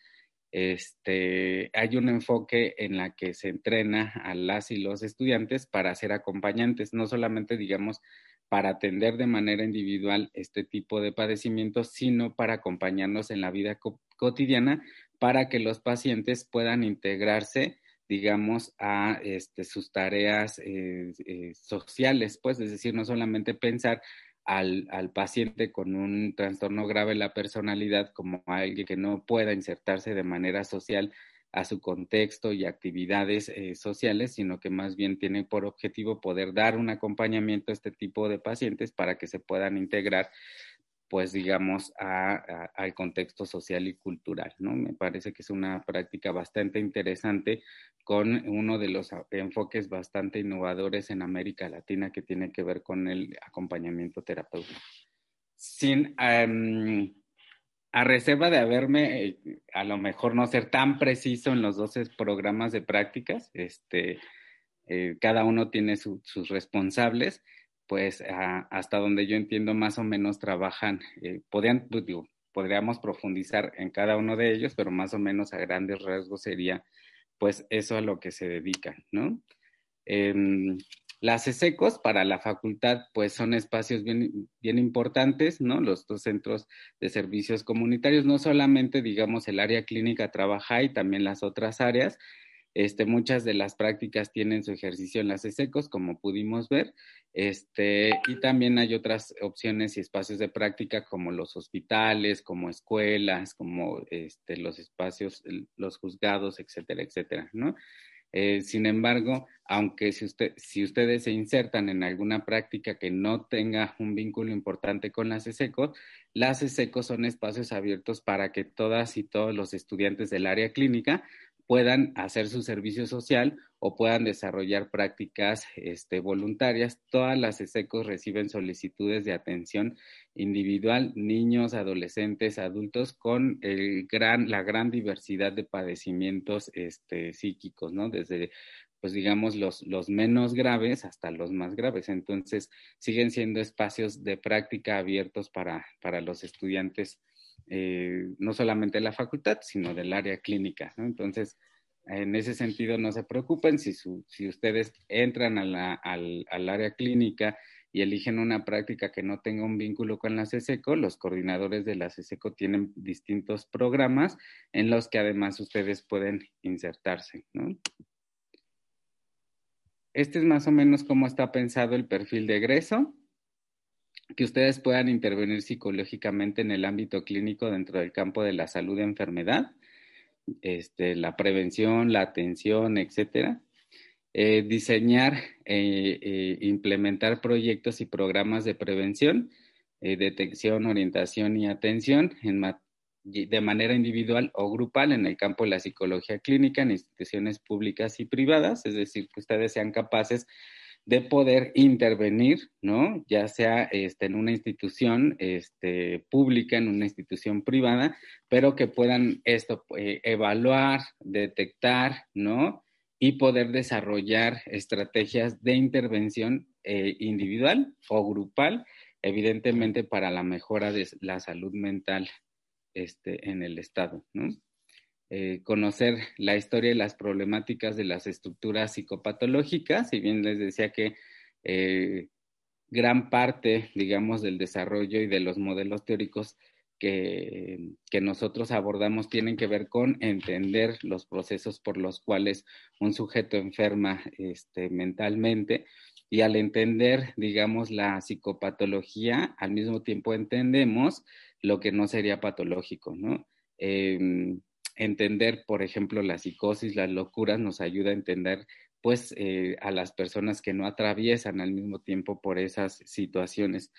este, hay un enfoque en la que se entrena a las y los estudiantes para ser acompañantes, no solamente, digamos, para atender de manera individual este tipo de padecimientos, sino para acompañarnos en la vida cotidiana para que los pacientes puedan integrarse digamos, a este, sus tareas eh, eh, sociales, pues, es decir, no solamente pensar al, paciente con un trastorno grave de la personalidad como alguien que no pueda insertarse de manera social a su contexto y actividades eh, sociales, sino que más bien tiene por objetivo poder dar un acompañamiento a este tipo de pacientes para que se puedan integrar pues digamos, a, al contexto social y cultural, ¿no? Me parece que es una práctica bastante interesante con uno de los enfoques bastante innovadores en América Latina que tiene que ver con el acompañamiento terapéutico. Sin, a reserva de haberme, eh, a lo mejor no ser tan preciso en los 12 programas de prácticas, este, eh, cada uno tiene sus responsables, pues hasta donde yo entiendo más o menos trabajan, eh, podrían, pues, podríamos profundizar en cada uno de ellos, pero más o menos a grandes rasgos sería pues eso a lo que se dedican, ¿no? Las ESECOS para la facultad pues son espacios bien, bien importantes, ¿no? Los dos centros de servicios comunitarios, no solamente digamos el área clínica trabaja y también las otras áreas, este, muchas de las prácticas tienen su ejercicio en las ESECOS, como pudimos ver, este, y también hay otras opciones y espacios de práctica como los hospitales, como escuelas, como este, los espacios, los juzgados, etcétera, etcétera, ¿no? Eh, sin embargo, aunque si, usted, si ustedes se insertan en alguna práctica que no tenga un vínculo importante con las ESECOS, las ESECOS son espacios abiertos para que todas y todos los estudiantes del área clínica puedan hacer su servicio social o puedan desarrollar prácticas este, voluntarias. Todas las ESECOS reciben solicitudes de atención individual, niños, adolescentes, adultos, con la gran diversidad de padecimientos este, psíquicos, ¿no? Desde pues digamos, los, los menos graves hasta los más graves. Entonces, siguen siendo espacios de práctica abiertos para, para los estudiantes eh, no solamente de la facultad, sino del área clínica. Entonces, en ese sentido, no se preocupen si, si ustedes entran al, al, área clínica y eligen una práctica que no tenga un vínculo con la CSECO, los coordinadores de la CSECO tienen distintos programas en los que además ustedes pueden insertarse. Este es más o menos cómo está pensado el perfil de egreso que ustedes puedan intervenir psicológicamente en el ámbito clínico dentro del campo de la salud de enfermedad, este, la prevención, la atención, etcétera. Eh, diseñar e implementar proyectos y programas de prevención, detección, orientación y atención en de manera individual o grupal en el campo de la psicología clínica en instituciones públicas y privadas, es decir, que ustedes sean capaces de poder intervenir, ¿no? Ya sea este, en una institución este, pública, en una institución privada, pero que puedan esto, eh, evaluar, detectar, ¿no? Y poder desarrollar estrategias de intervención eh, individual o grupal, evidentemente para la mejora de la salud mental este, en el Estado, ¿no? Eh, conocer la historia y las problemáticas de las estructuras psicopatológicas, si bien les decía que eh, gran parte, digamos, del desarrollo y de los modelos teóricos que, que, nosotros abordamos tienen que ver con entender los procesos por los cuales un sujeto enferma este, mentalmente y al entender, digamos, la psicopatología, al mismo tiempo entendemos lo que no sería patológico, ¿no? Em, entender, por ejemplo, la psicosis, las locuras, nos ayuda a entender pues eh, a las personas que no atraviesan al mismo tiempo por esas situaciones.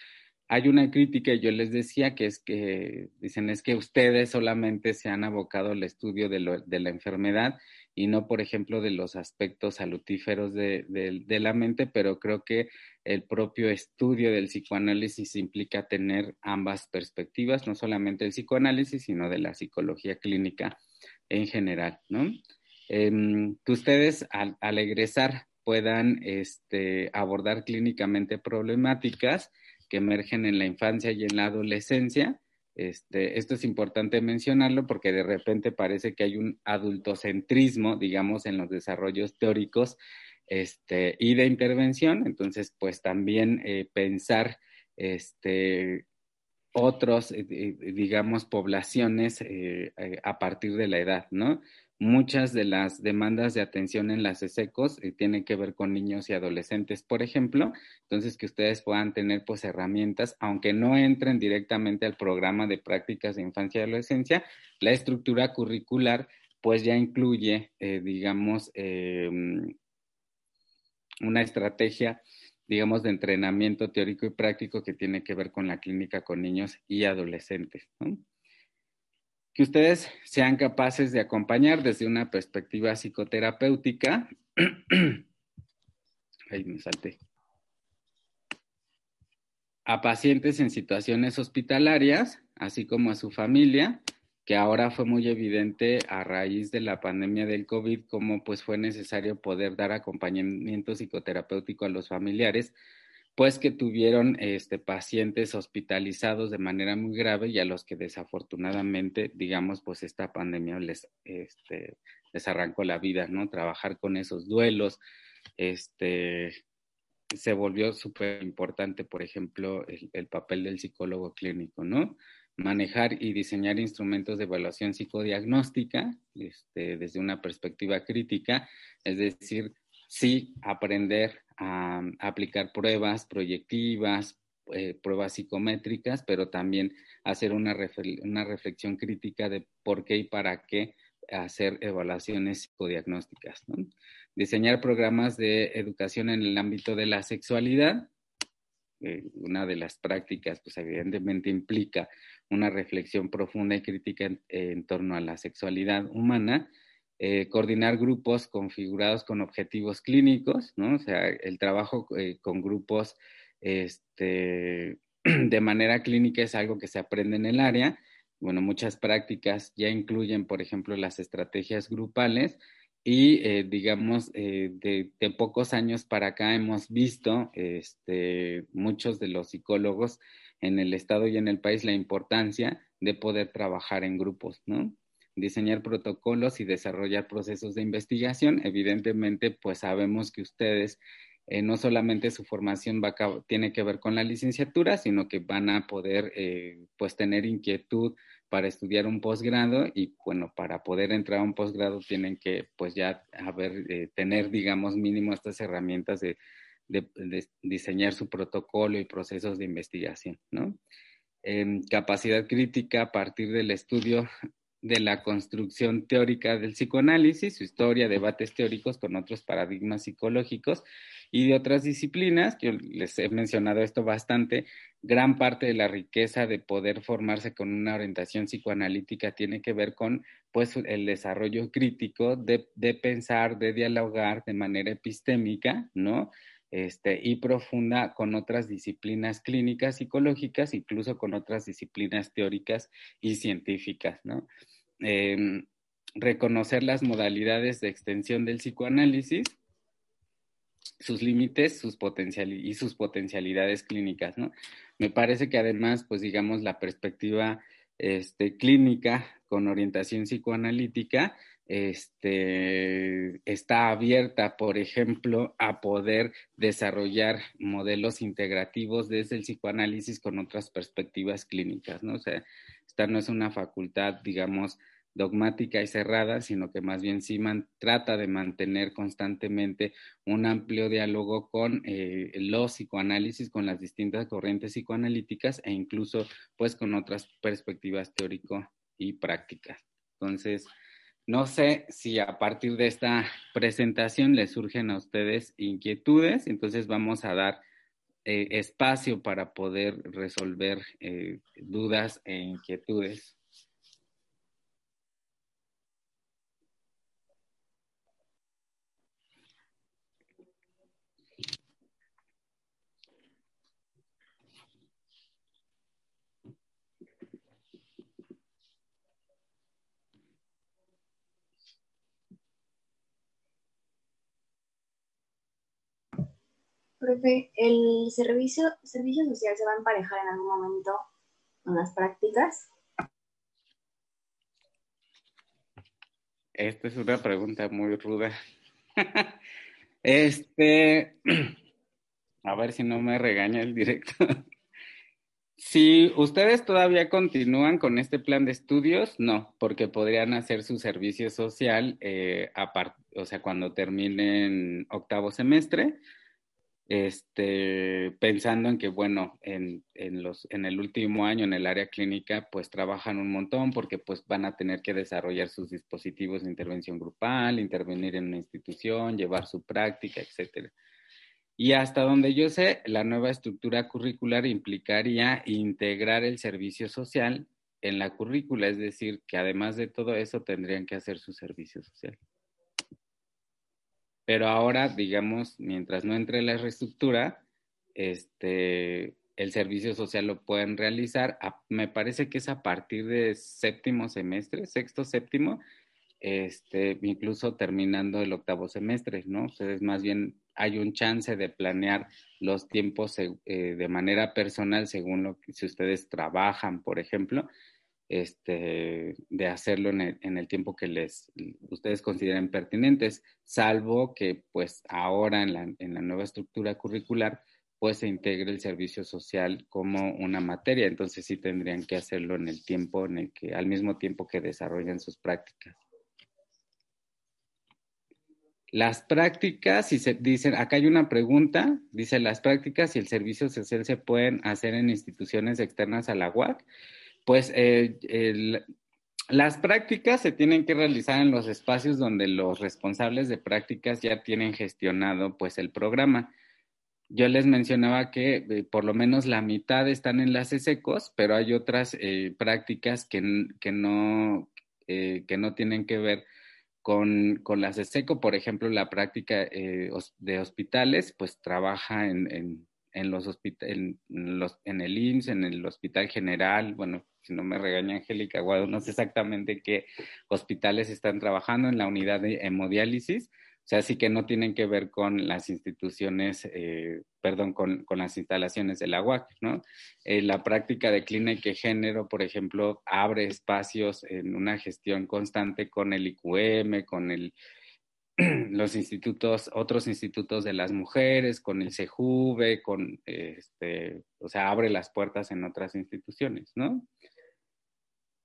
Hay una crítica, yo les decía, que es que dicen es que ustedes solamente se han abocado al estudio de, la enfermedad y no, por ejemplo, de los aspectos salutíferos de, de, la mente, pero creo que el propio estudio del psicoanálisis implica tener ambas perspectivas, no solamente el psicoanálisis, sino de la psicología clínica en general, ¿no? Eh, que ustedes al, al, egresar puedan este, abordar clínicamente problemáticas que emergen en la infancia y en la adolescencia. Este, esto es importante mencionarlo porque de repente parece que hay un adultocentrismo, digamos, en los desarrollos teóricos este, y de intervención. Entonces, pues también eh, pensar este, otros, eh, digamos, poblaciones eh, eh, a partir de la edad, ¿no? Muchas de las demandas de atención en las ESECOS eh, tienen que ver con niños y adolescentes, por ejemplo, entonces que ustedes puedan tener pues herramientas, aunque no entren directamente al programa de prácticas de infancia y adolescencia, la estructura curricular pues ya incluye, eh, digamos, eh, una estrategia digamos, de entrenamiento teórico y práctico que tiene que ver con la clínica con niños y adolescentes. Que ustedes sean capaces de acompañar desde una perspectiva psicoterapéutica. Ahí me. A pacientes en situaciones hospitalarias, así como a su familia, que ahora fue muy evidente a raíz de la pandemia del COVID, cómo pues fue necesario poder dar acompañamiento psicoterapéutico a los familiares, pues que tuvieron este, pacientes hospitalizados de manera muy grave y a los que desafortunadamente, digamos, pues esta pandemia les, este, arrancó la vida, ¿no? Trabajar con esos duelos, este, se volvió súper importante, por ejemplo, el, el papel del psicólogo clínico, ¿no? Manejar y diseñar instrumentos de evaluación psicodiagnóstica este, desde una perspectiva crítica, es decir, sí aprender a, a aplicar pruebas proyectivas, eh, pruebas psicométricas, pero también hacer una, una reflexión crítica de por qué y para qué hacer evaluaciones psicodiagnósticas. Diseñar programas de educación en el ámbito de la sexualidad, eh, una de las prácticas, pues evidentemente implica una reflexión profunda y crítica en, torno a la sexualidad humana, eh, coordinar grupos configurados con objetivos clínicos, ¿no? O sea, el trabajo eh, con grupos este, de manera clínica es algo que se aprende en el área. Bueno, muchas prácticas ya incluyen, por ejemplo, las estrategias grupales, y eh, digamos, eh, de, pocos años para acá hemos visto este, muchos de los psicólogos en el Estado y en el país la importancia de poder trabajar en grupos, ¿no? Diseñar protocolos y desarrollar procesos de investigación. Evidentemente, pues sabemos que ustedes eh, no solamente su formación va a, tiene que ver con la licenciatura, sino que van a poder eh, pues tener inquietud para estudiar un posgrado y bueno, para poder entrar a un posgrado tienen que pues ya haber, eh, tener digamos mínimo estas herramientas de, diseñar su protocolo y procesos de investigación, ¿no? Eh, capacidad crítica a partir del estudio de la construcción teórica del psicoanálisis, su historia, debates teóricos con otros paradigmas psicológicos y de otras disciplinas, yo les he mencionado esto bastante, gran parte de la riqueza de poder formarse con una orientación psicoanalítica tiene que ver con pues el desarrollo crítico de, de pensar, de dialogar de manera epistémica, ¿no? este, y profunda con otras disciplinas clínicas psicológicas, incluso con otras disciplinas teóricas y científicas, ¿no? Em, reconocer las modalidades de extensión del psicoanálisis, sus límites sus y sus potencialidades clínicas, ¿no? Me parece que además, pues digamos, la perspectiva este, clínica con orientación psicoanalítica este, está abierta, por ejemplo, a poder desarrollar modelos integrativos desde el psicoanálisis con otras perspectivas clínicas, ¿no? O sea, esta no es una facultad, digamos, dogmática y cerrada, sino que más bien sí trata de mantener constantemente un amplio diálogo con eh, los psicoanálisis, con las distintas corrientes psicoanalíticas e incluso pues con otras perspectivas teórico y prácticas. Entonces, no sé si a partir de esta presentación les surgen a ustedes inquietudes, entonces vamos a dar eh, espacio para poder resolver eh, dudas e inquietudes. ¿El servicio, servicio social se va a emparejar en algún momento con las prácticas? Esta es una pregunta muy ruda. este, a ver si no me regaña el director. Si ustedes todavía continúan con este plan de estudios, no, porque podrían hacer su servicio social, eh, o sea, cuando terminen octavo semestre, este, pensando en que, bueno, en, en, los, en el último año en el área clínica, pues trabajan un montón porque pues van a tener que desarrollar sus dispositivos de intervención grupal, intervenir en una institución, llevar su práctica, etcétera. Y hasta donde yo sé, la nueva estructura curricular implicaría integrar el servicio social en la currícula, es decir, que además de todo eso tendrían que hacer su servicio social. Pero ahora, digamos, mientras no entre la reestructura, este, el servicio social lo pueden realizar. me parece que es a partir de séptimo semestre, sexto, séptimo, este, incluso terminando el octavo semestre, ¿no? Ustedes más bien hay un chance de planear los tiempos eh, de manera personal según lo que si ustedes trabajan, por ejemplo, este, de hacerlo en el, tiempo que les ustedes consideren pertinentes, salvo que pues ahora en la, en la nueva estructura curricular pues se integre el servicio social como una materia, entonces sí tendrían que hacerlo en el tiempo en el que, al mismo tiempo que desarrollan sus prácticas. Las prácticas, si se dicen, acá hay una pregunta, dice, las prácticas y el servicio social se pueden hacer en instituciones externas a la UAC pues eh, las prácticas se tienen que realizar en los espacios donde los responsables de prácticas ya tienen gestionado pues el programa. Yo les mencionaba que eh, por lo menos la mitad están en las secos, pero hay otras eh, prácticas que, no, que no tienen que ver con, con las ESECO. Por ejemplo, la práctica de hospitales, pues trabaja en, en los, en, los en el IMSS, en el Hospital General, bueno, si no me regaña Angélica Guado, no sé exactamente qué hospitales están trabajando en la unidad de hemodiálisis, o sea, sí que no tienen que ver con las instituciones, eh, perdón, con, con, las instalaciones de la UAC, ¿no? Eh, la práctica de clínica y género, por ejemplo, abre espacios en una gestión constante con el IQM, con el los institutos, otros institutos de las mujeres, con el CEJUVE, con, este, o sea, abre las puertas en otras instituciones, ¿no?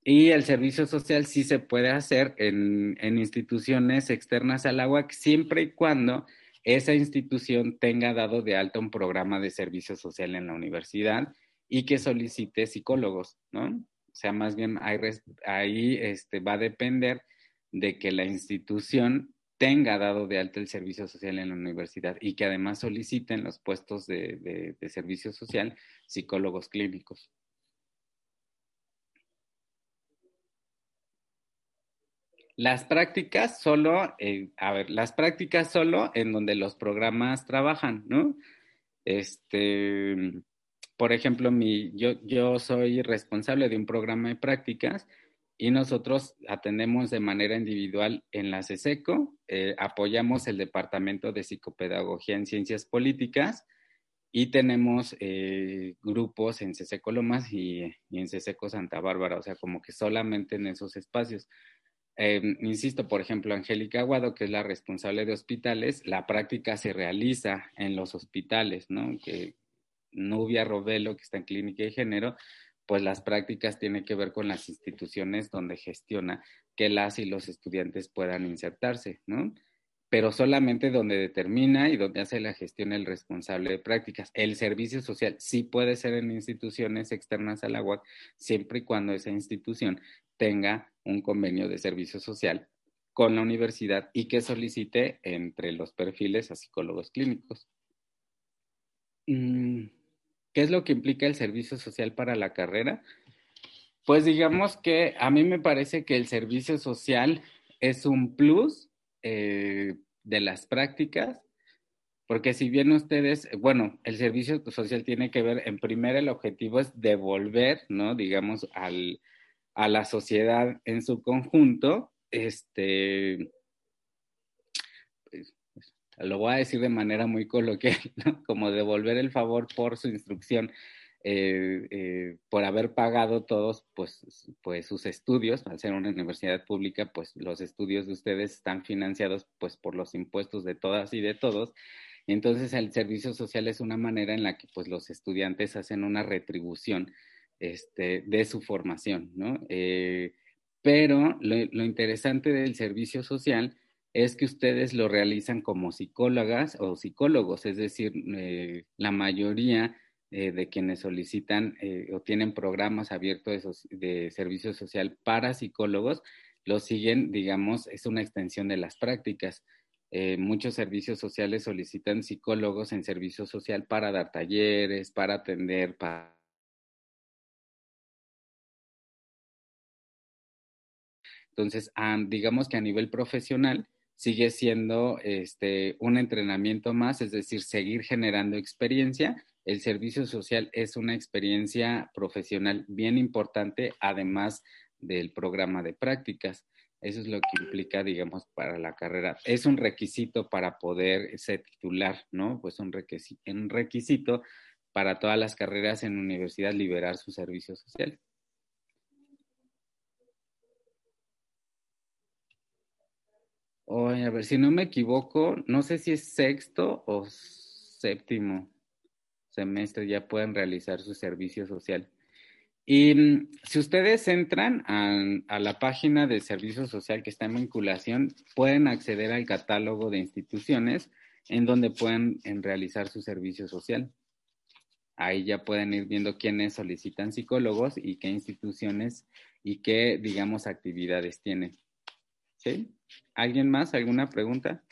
Y el servicio social sí se puede hacer en, en instituciones externas al agua siempre y cuando esa institución tenga dado de alta un programa de servicio social en la universidad y que solicite psicólogos, ¿no? O sea, más bien ahí, ahí este, va a depender de que la institución tenga dado de alta el servicio social en la universidad y que además soliciten los puestos de, servicio social psicólogos Las prácticas solo, a ver, las prácticas solo en donde los programas trabajan, ¿no? Este, por ejemplo, mi, yo, yo soy responsable de un programa de prácticas y nosotros atendemos de manera individual en la CESECO, eh, apoyamos el Departamento de Psicopedagogía en Ciencias Políticas y tenemos eh, grupos en CESECO Lomas y, y, en CESECO Santa Bárbara, o sea, como que solamente en esos espacios. Eh, insisto, por ejemplo, Angélica Aguado, que es la responsable de hospitales, la práctica se realiza en los hospitales, ¿no? Que Nubia Robelo, que está en Clínica de Género, pues las prácticas tienen que ver con las instituciones donde gestiona que las y los estudiantes puedan insertarse, ¿no? Pero solamente donde determina y donde hace la gestión el responsable de prácticas. El servicio social sí puede ser en instituciones externas a la UAC, siempre y cuando esa institución tenga un convenio de servicio social con la universidad y que solicite entre los perfiles a psicólogos clínicos. Mm, ¿Qué es lo que implica el servicio social para la carrera? Pues digamos que a mí me parece que el servicio social es un plus eh, de las prácticas, porque si bien ustedes, bueno, el servicio social tiene que ver, en primer el objetivo es devolver, ¿no? Digamos, al, a la sociedad en su conjunto, este, pues, pues, lo voy a decir de manera muy coloquial, como devolver el favor por su instrucción, eh, eh, por haber pagado todos pues, pues sus estudios, al ser una universidad pública, pues los estudios de ustedes están financiados pues por los impuestos de todas y de todos. Entonces el servicio social es una manera en la que pues los estudiantes hacen una retribución este, de su formación, ¿no? Eh, pero lo, interesante del servicio social es que ustedes lo realizan como psicólogas o psicólogos, es decir, eh, la mayoría eh, de quienes solicitan o tienen programas abiertos de, servicio social para psicólogos, lo siguen, digamos, es una extensión de las prácticas. Muchos servicios sociales solicitan psicólogos en servicio social para dar talleres, para atender, para Entonces, digamos que a nivel profesional sigue siendo este, un entrenamiento más, es decir, seguir generando experiencia. El servicio social es una experiencia profesional bien importante, además del programa de prácticas. Eso es lo que implica, digamos, para la carrera. Es un requisito para poder ser titular, ¿no? Pues un requisito, un requisito para todas las carreras en universidad liberar su servicio social. Oye, a ver, si no me equivoco, no sé si es sexto o séptimo semestre ya pueden realizar su servicio social. Y mm, si ustedes entran a, la página de servicio social que está en vinculación, pueden acceder al catálogo de instituciones en donde pueden en realizar su servicio social. Ahí ya pueden ir viendo quiénes solicitan psicólogos y qué instituciones y qué, digamos, actividades tienen. ¿Sí? ¿Alguien más? ¿Alguna pregunta?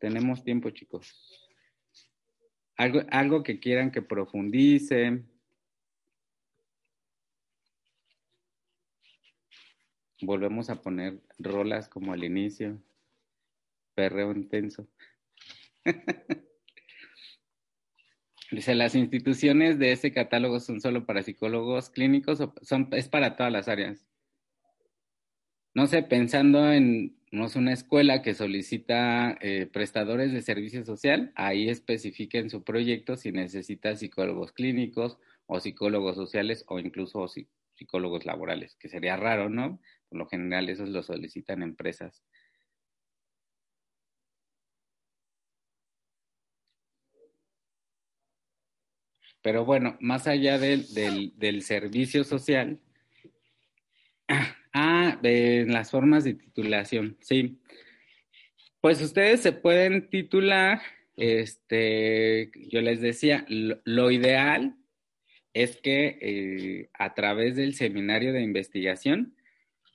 Tenemos tiempo, chicos. ¿Algo, algo que quieran que profundice? Volvemos a poner rolas como al inicio. Perreo intenso. Dice, ¿las instituciones de ese catálogo son solo para psicólogos clínicos o son, es para todas las áreas? No sé, pensando en no es una escuela que solicita eh, prestadores de servicio social, ahí especifica en su proyecto si necesita psicólogos clínicos o psicólogos sociales o incluso psicólogos laborales, que sería raro, ¿no? Por lo general esos lo solicitan empresas. Pero bueno, más allá del, del, del servicio social, Ah, en las formas de titulación, sí. Pues ustedes se pueden titular, este, yo les decía, lo, ideal es que eh, a través del seminario de investigación,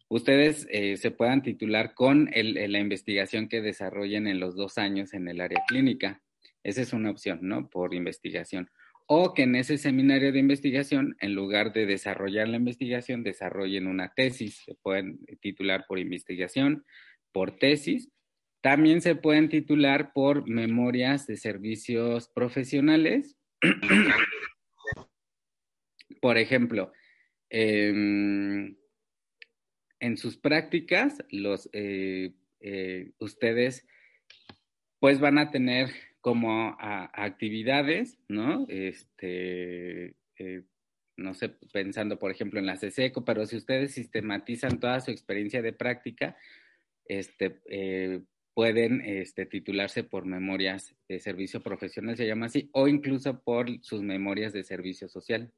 ustedes eh, se puedan titular con el, la investigación que desarrollen en los dos años en el área clínica. Esa es una opción, ¿no? Por investigación. O que en ese seminario de investigación, en lugar de desarrollar la investigación, desarrollen una tesis. Se pueden titular por investigación, por tesis. También se pueden titular por memorias de servicios profesionales. por ejemplo, em, en sus prácticas, los, eh, eh, ustedes pues van a tener como actividades, ¿no? Este, eh, no sé, pensando por ejemplo en la CSECO, pero si ustedes sistematizan toda su experiencia de práctica, este, eh, pueden este, titularse por memorias de servicio profesional, se llama así, o incluso por sus memorias de servicio social.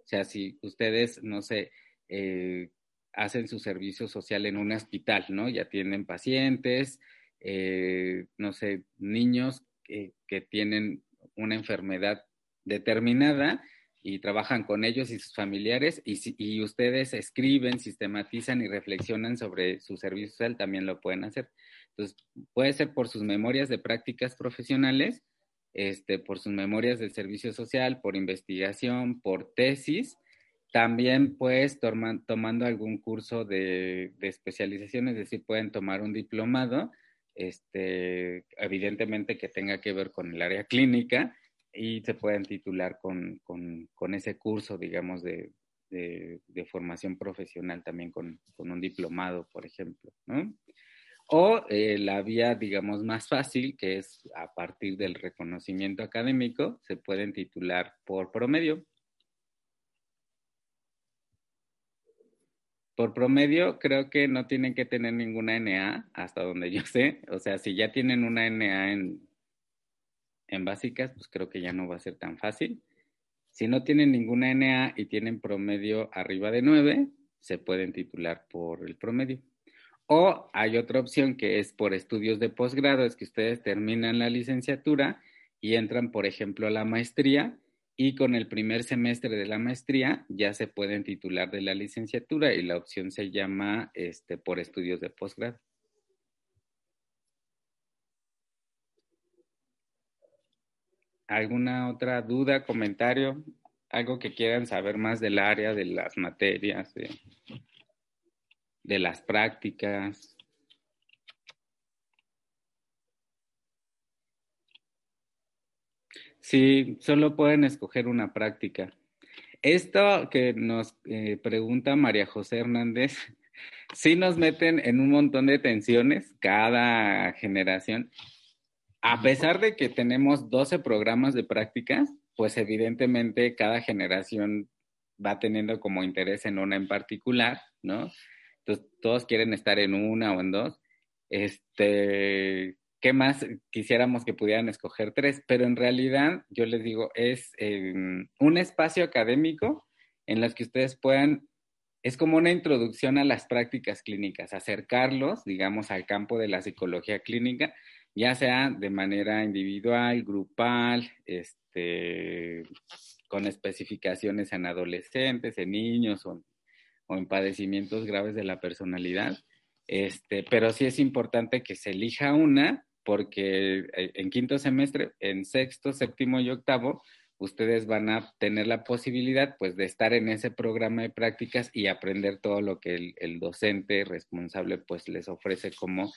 O sea, si ustedes, no sé, eh, hacen su servicio social en un hospital, ¿no? Ya tienen pacientes, no sé, niños que tienen una enfermedad determinada y trabajan con ellos y sus familiares y, y ustedes escriben, sistematizan y reflexionan sobre su servicio social, también lo pueden hacer. Entonces, puede ser por sus memorias de prácticas profesionales, este, por sus memorias del servicio social, por investigación, por tesis, también pues tomando algún curso de, de especialización, es decir, pueden tomar un diplomado este, evidentemente que tenga que ver con el área clínica y se pueden titular con, ese curso, digamos, de, formación profesional también con, un diplomado, por ejemplo, O eh, la vía, digamos, más fácil, que es a partir del reconocimiento académico, se pueden titular por promedio. Por promedio, creo que no tienen que tener ninguna NA, hasta donde yo sé. O sea, si ya tienen una NA en, en básicas, pues creo que ya no va a ser tan fácil. Si no tienen ninguna NA y tienen promedio arriba de 9, se pueden titular por el promedio. O hay otra opción que es por estudios de posgrado, es que ustedes terminan la licenciatura y entran, por ejemplo, a la maestría y con el primer semestre de la maestría ya se pueden titular de la licenciatura y la opción se llama este, por estudios de posgrado. ¿Alguna otra duda, comentario? ¿Algo que quieran saber más del área, de las materias, de, de las prácticas? Sí, solo pueden escoger una práctica. Esto que nos eh, pregunta María José Hernández, sí nos meten en un montón de tensiones cada generación. A pesar de que tenemos 12 programas de prácticas, pues evidentemente cada generación va teniendo como interés en una en particular, ¿no? Entonces todos quieren estar en una o en dos. Este, ¿qué más quisiéramos que pudieran escoger tres? Pero en realidad, yo les digo, es em, un espacio académico en los que ustedes puedan, es como una introducción a las prácticas clínicas, acercarlos, digamos, al campo de la psicología clínica, ya sea de manera individual, grupal, este, con especificaciones en adolescentes, en niños o, o en padecimientos graves de la personalidad. Este, pero sí es importante que se elija una porque eh, en quinto semestre, en sexto, séptimo y octavo, ustedes van a tener la posibilidad pues de estar en ese programa de prácticas y aprender todo lo que el, docente responsable pues les ofrece como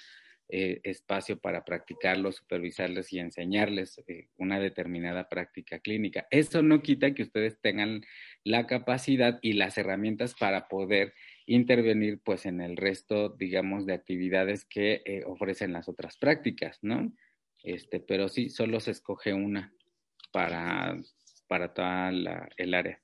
eh, espacio para practicarlos, supervisarles y enseñarles eh, una determinada práctica clínica. Eso no quita que ustedes tengan la capacidad y las herramientas para poder intervenir pues en el resto, digamos, de actividades que eh, ofrecen las otras prácticas, ¿no? Este, pero sí, solo se escoge una para, para toda el área.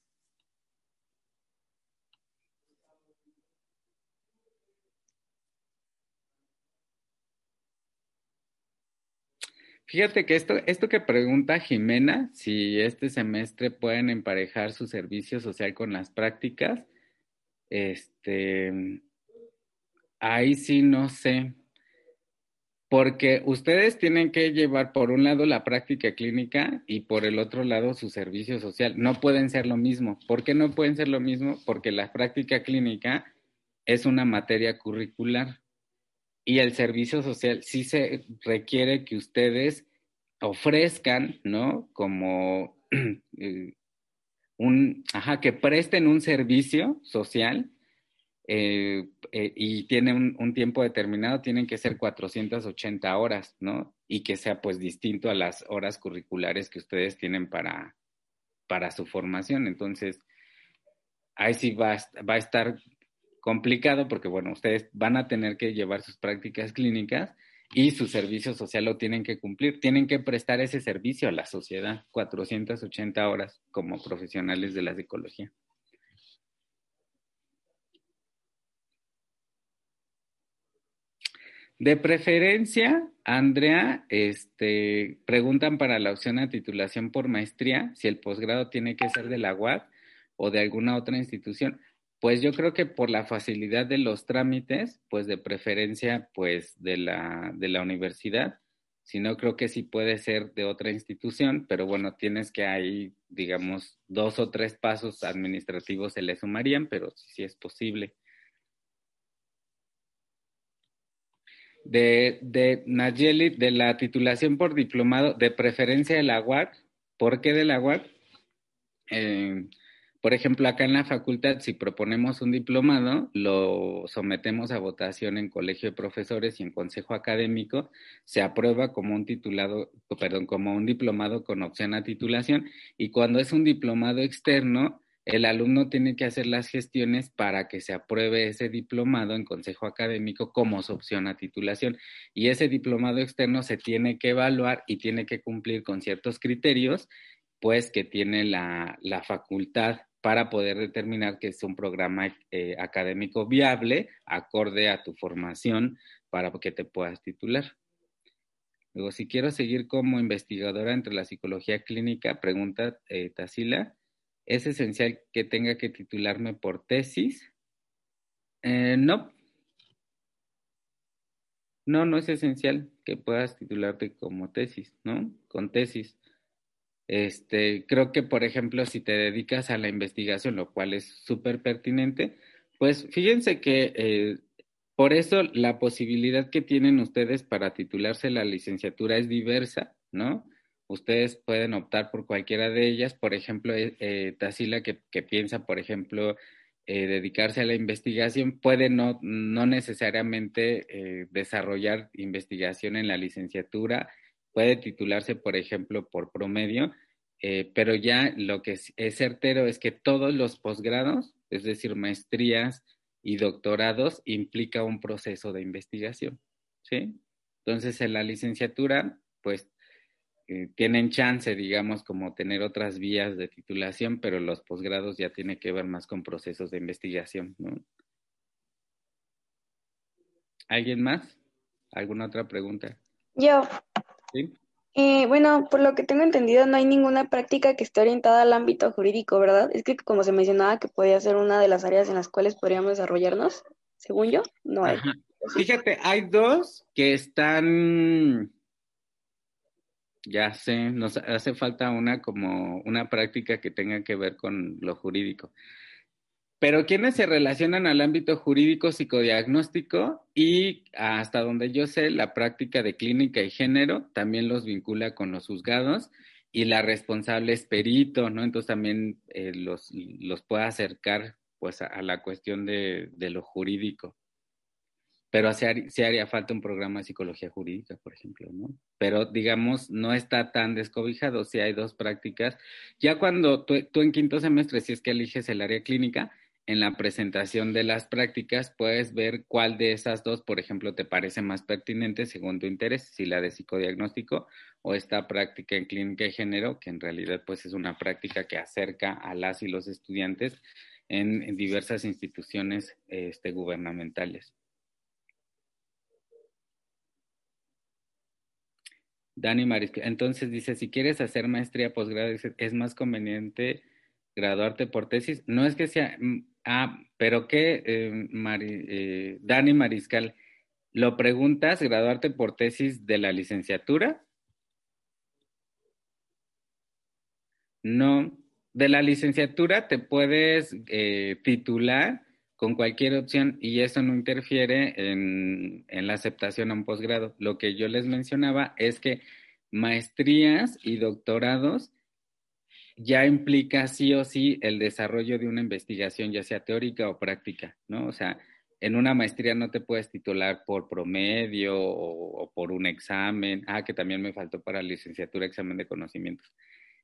Fíjate que esto, esto que pregunta Jimena, si este semestre pueden emparejar su servicio social con las prácticas, este, ahí sí no sé, porque ustedes tienen que llevar por un lado la práctica clínica y por el otro lado su servicio social. No pueden ser lo mismo. ¿Por qué no pueden ser lo mismo? Porque la práctica clínica es una materia curricular y el servicio social sí se requiere que ustedes ofrezcan, ¿no? Como eh, un, ajá, que presten un servicio social eh, eh, y tienen un, tiempo determinado, tienen que ser 480 horas, ¿no? Y que sea pues distinto a las horas curriculares que ustedes tienen para, para su formación. Entonces, ahí sí va, va a estar complicado porque, bueno, ustedes van a tener que llevar sus prácticas clínicas y su servicio social lo tienen que cumplir. Tienen que prestar ese servicio a la sociedad, 480 horas como profesionales de la psicología. De preferencia, Andrea, este, preguntan para la opción a titulación por maestría si el posgrado tiene que ser de la UAP o de alguna otra institución. Pues yo creo que por la facilidad de los trámites, pues de preferencia, pues de la, de la universidad. Si no, creo que sí puede ser de otra institución, pero bueno, tienes que ahí, digamos, dos o tres pasos administrativos se le sumarían, pero sí es posible. de, de Nayeli, de la titulación por diplomado, de preferencia de la UAC. ¿Por qué de la UAC? Eh, por ejemplo, acá en la facultad, si proponemos un diplomado, lo sometemos a votación en colegio de profesores y en consejo académico, se aprueba como un titulado, perdón, como un diplomado con opción a titulación, y cuando es un diplomado externo, el alumno tiene que hacer las gestiones para que se apruebe ese diplomado en consejo académico como su opción a titulación. Y ese diplomado externo se tiene que evaluar y tiene que cumplir con ciertos criterios, pues que tiene la, facultad para poder determinar que es un programa eh, académico viable, acorde a tu formación, para que te puedas titular. Luego, si quiero seguir como investigadora entre la psicología clínica, pregunta eh, Tasila, ¿Es esencial que tenga que titularme por tesis? Eh, no. No, no es esencial que puedas titularte como tesis, ¿no? Con tesis. Este, creo que, por ejemplo, si te dedicas a la investigación, lo cual es súper pertinente, pues fíjense que eh, por eso la posibilidad que tienen ustedes para titularse la licenciatura es diversa, ¿no? ustedes pueden optar por cualquiera de ellas. Por ejemplo, eh, eh Tasila, que, piensa, por ejemplo, eh, dedicarse a la investigación, puede no, no necesariamente desarrollar investigación en la licenciatura, puede titularse, por ejemplo, por promedio, pero ya lo que es, certero es que todos los posgrados, es decir, maestrías y doctorados, implica un proceso de investigación. ¿sí? Entonces, en la licenciatura, pues eh, tienen chance, digamos, como tener otras vías de titulación, pero los posgrados ya tienen que ver más con procesos de investigación. ¿Alguien más? ¿Alguna otra pregunta? Yo. ¿Sí? Eh, bueno, por lo que tengo entendido, no hay ninguna práctica que esté orientada al ámbito jurídico, ¿verdad? Es que como se mencionaba que podía ser una de las áreas en las cuales podríamos desarrollarnos, según yo, no hay. Fíjate, hay dos que están ya sé, nos hace falta una como una práctica que tenga que ver con lo jurídico. Pero quienes se relacionan al ámbito jurídico psicodiagnóstico y hasta donde yo sé, la práctica de clínica y género también los vincula con los juzgados y la responsable es perito, ¿no? Entonces también eh, los, los puede acercar pues a, la cuestión de, de lo jurídico pero sí, haría falta un programa de psicología jurídica, por ejemplo, ¿no? Pero digamos, no está tan descobijado, si hay dos prácticas. Ya cuando tú, en quinto semestre, si es que eliges el área clínica, en la presentación de las prácticas puedes ver cuál de esas dos, por ejemplo, te parece más pertinente según tu interés, si la de psicodiagnóstico o esta práctica en clínica y género, que en realidad pues es una práctica que acerca a las y los estudiantes en, diversas instituciones este, gubernamentales. Dani Mariscal. Entonces dice, si quieres hacer maestría, posgrado, es más conveniente graduarte por tesis. No es que sea, ah, pero qué, eh, eh, Dani Mariscal, ¿lo preguntas graduarte por tesis de la licenciatura? No, de la licenciatura te puedes eh, titular con cualquier opción y eso no interfiere en, la aceptación a un posgrado. Lo que yo les mencionaba es que maestrías y doctorados ya implica sí o sí el desarrollo de una investigación, ya sea teórica o práctica, ¿no? O sea, en una maestría no te puedes titular por promedio o, por un examen, ah, que también me faltó para licenciatura examen de conocimientos,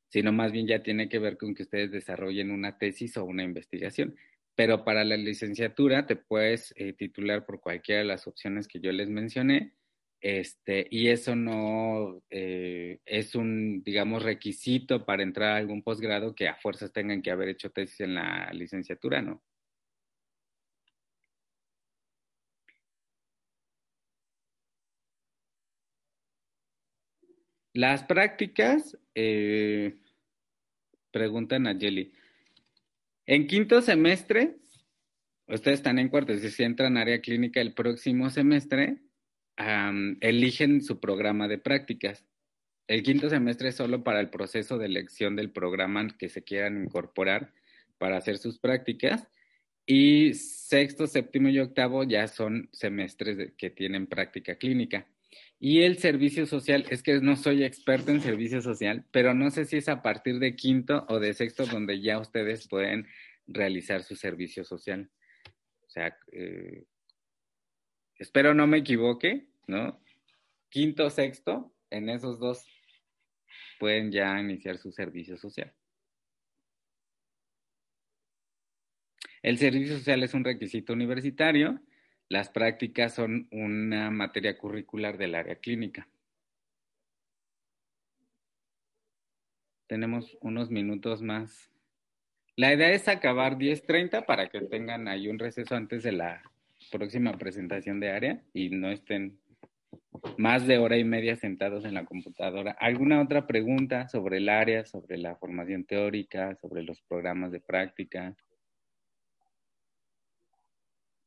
sino más bien ya tiene que ver con que ustedes desarrollen una tesis o una investigación. Pero para la licenciatura te puedes eh, titular por cualquiera de las opciones que yo les mencioné, este, y eso no eh, es un, digamos, requisito para entrar a algún posgrado que a fuerzas tengan que haber hecho tesis en la licenciatura, ¿no? Las prácticas, eh, preguntan a Jelly. En quinto semestre, ustedes están en cuarto, si entran a área clínica el próximo semestre, eligen su programa de prácticas. El quinto semestre es solo para el proceso de elección del programa que se quieran incorporar para hacer sus prácticas. Y sexto, séptimo y octavo ya son semestres que tienen práctica clínica. Y el servicio social, es que no soy experto en servicio social, pero no sé si es a partir de quinto o de sexto donde ya ustedes pueden realizar su servicio social. O sea, eh, espero no me equivoque, ¿no? Quinto, sexto, en esos dos pueden ya iniciar su servicio social. El servicio social es un requisito universitario las prácticas son una materia curricular del área clínica. Tenemos unos minutos más. La idea es acabar 10.30 para que tengan ahí un receso antes de la próxima presentación de área y no estén más de hora y media sentados en la computadora. ¿Alguna otra pregunta sobre el área, sobre la formación teórica, sobre los programas de práctica?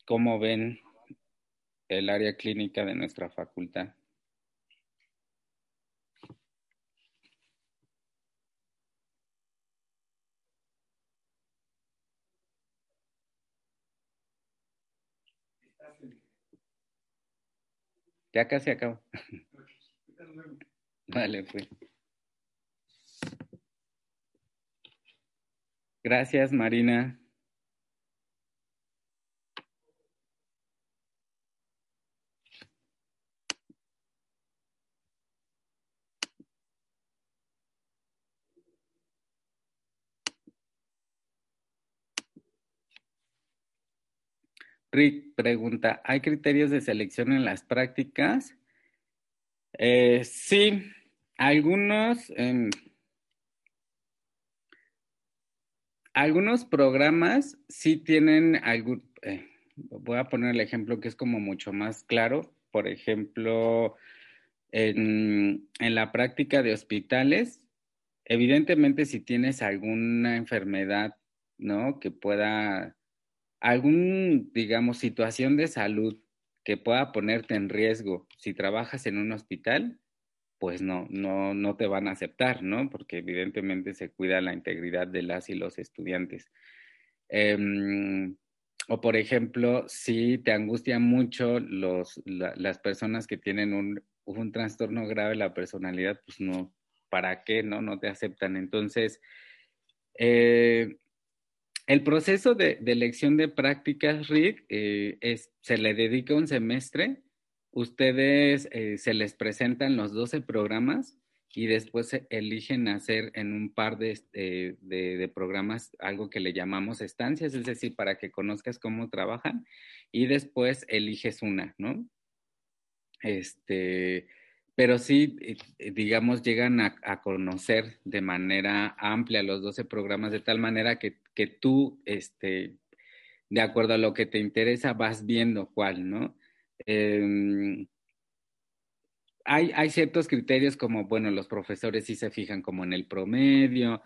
¿Cómo ven el área clínica de nuestra facultad. Ya casi acabo. Vale, pues. Gracias, Marina. Rick pregunta, ¿hay criterios de selección en las prácticas? Eh, sí, algunos, algunos programas sí tienen algún, eh, voy a poner el ejemplo que es como mucho más claro, por ejemplo, en, en la práctica de hospitales, evidentemente si tienes alguna enfermedad, ¿no? Que pueda algún, digamos, situación de salud que pueda ponerte en riesgo si trabajas en un hospital, pues no, no, no te van a aceptar, ¿no? Porque evidentemente se cuida la integridad de las y los estudiantes. Em, o por ejemplo, si te angustia mucho los, las personas que tienen un, un, trastorno grave la personalidad, pues no, ¿para qué? No, no te aceptan. Entonces, eh, el proceso de, elección de prácticas, Rick, eh, es, se le dedica un semestre. Ustedes eh, se les presentan los 12 programas y después eligen hacer en un par de, de, programas algo que le llamamos estancias, es decir, para que conozcas cómo trabajan y después eliges una, ¿no? Este, pero sí, eh, digamos, llegan a, conocer de manera amplia los 12 programas de tal manera que, que, tú, este, de acuerdo a lo que te interesa, vas viendo cuál, ¿no? Em, hay, hay, ciertos criterios como, bueno, los profesores sí se fijan como en el promedio,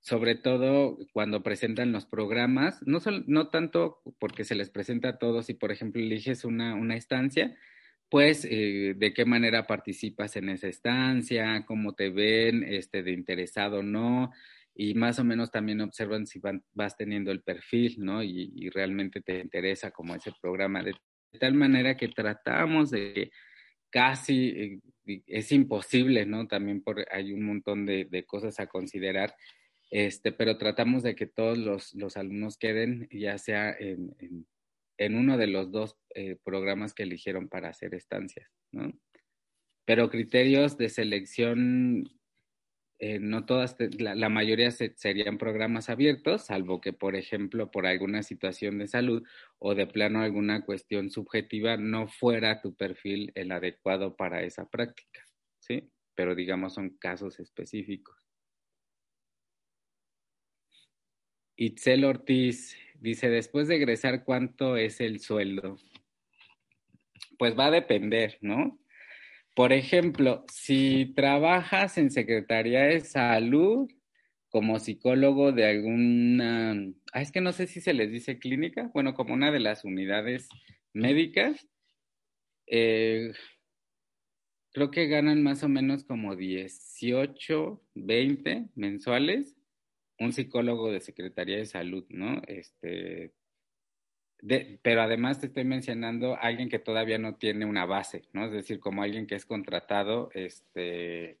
sobre todo cuando presentan los programas, no, no tanto porque se les presenta a todos y, por ejemplo, eliges una, una estancia, pues eh, de qué manera participas en esa estancia, cómo te ven, este, de interesado o no, y más o menos también observan si vas teniendo el perfil, ¿no? Y, realmente te interesa como ese programa, de, tal manera que tratamos de casi, eh, es imposible, ¿no? También por, hay un montón de, cosas a considerar, este, pero tratamos de que todos los, los alumnos queden, ya sea en, en uno de los dos eh, programas que eligieron para hacer estancias, ¿no? Pero criterios de selección eh, no todas, la, mayoría se, serían programas abiertos, salvo que, por ejemplo, por alguna situación de salud o de plano alguna cuestión subjetiva no fuera tu perfil el adecuado para esa práctica, ¿sí? Pero digamos son casos específicos. Itzel Ortiz dice, después de egresar, ¿cuánto es el sueldo? Pues va a depender, ¿no? Por ejemplo, si trabajas en Secretaría de Salud como psicólogo de alguna, ah, es que no sé si se les dice clínica, bueno, como una de las unidades médicas, eh, creo que ganan más o menos como 18, 20 mensuales un psicólogo de Secretaría de Salud, ¿no? Este, de, pero además te estoy mencionando alguien que todavía no tiene una base, ¿no? Es decir, como alguien que es contratado, este,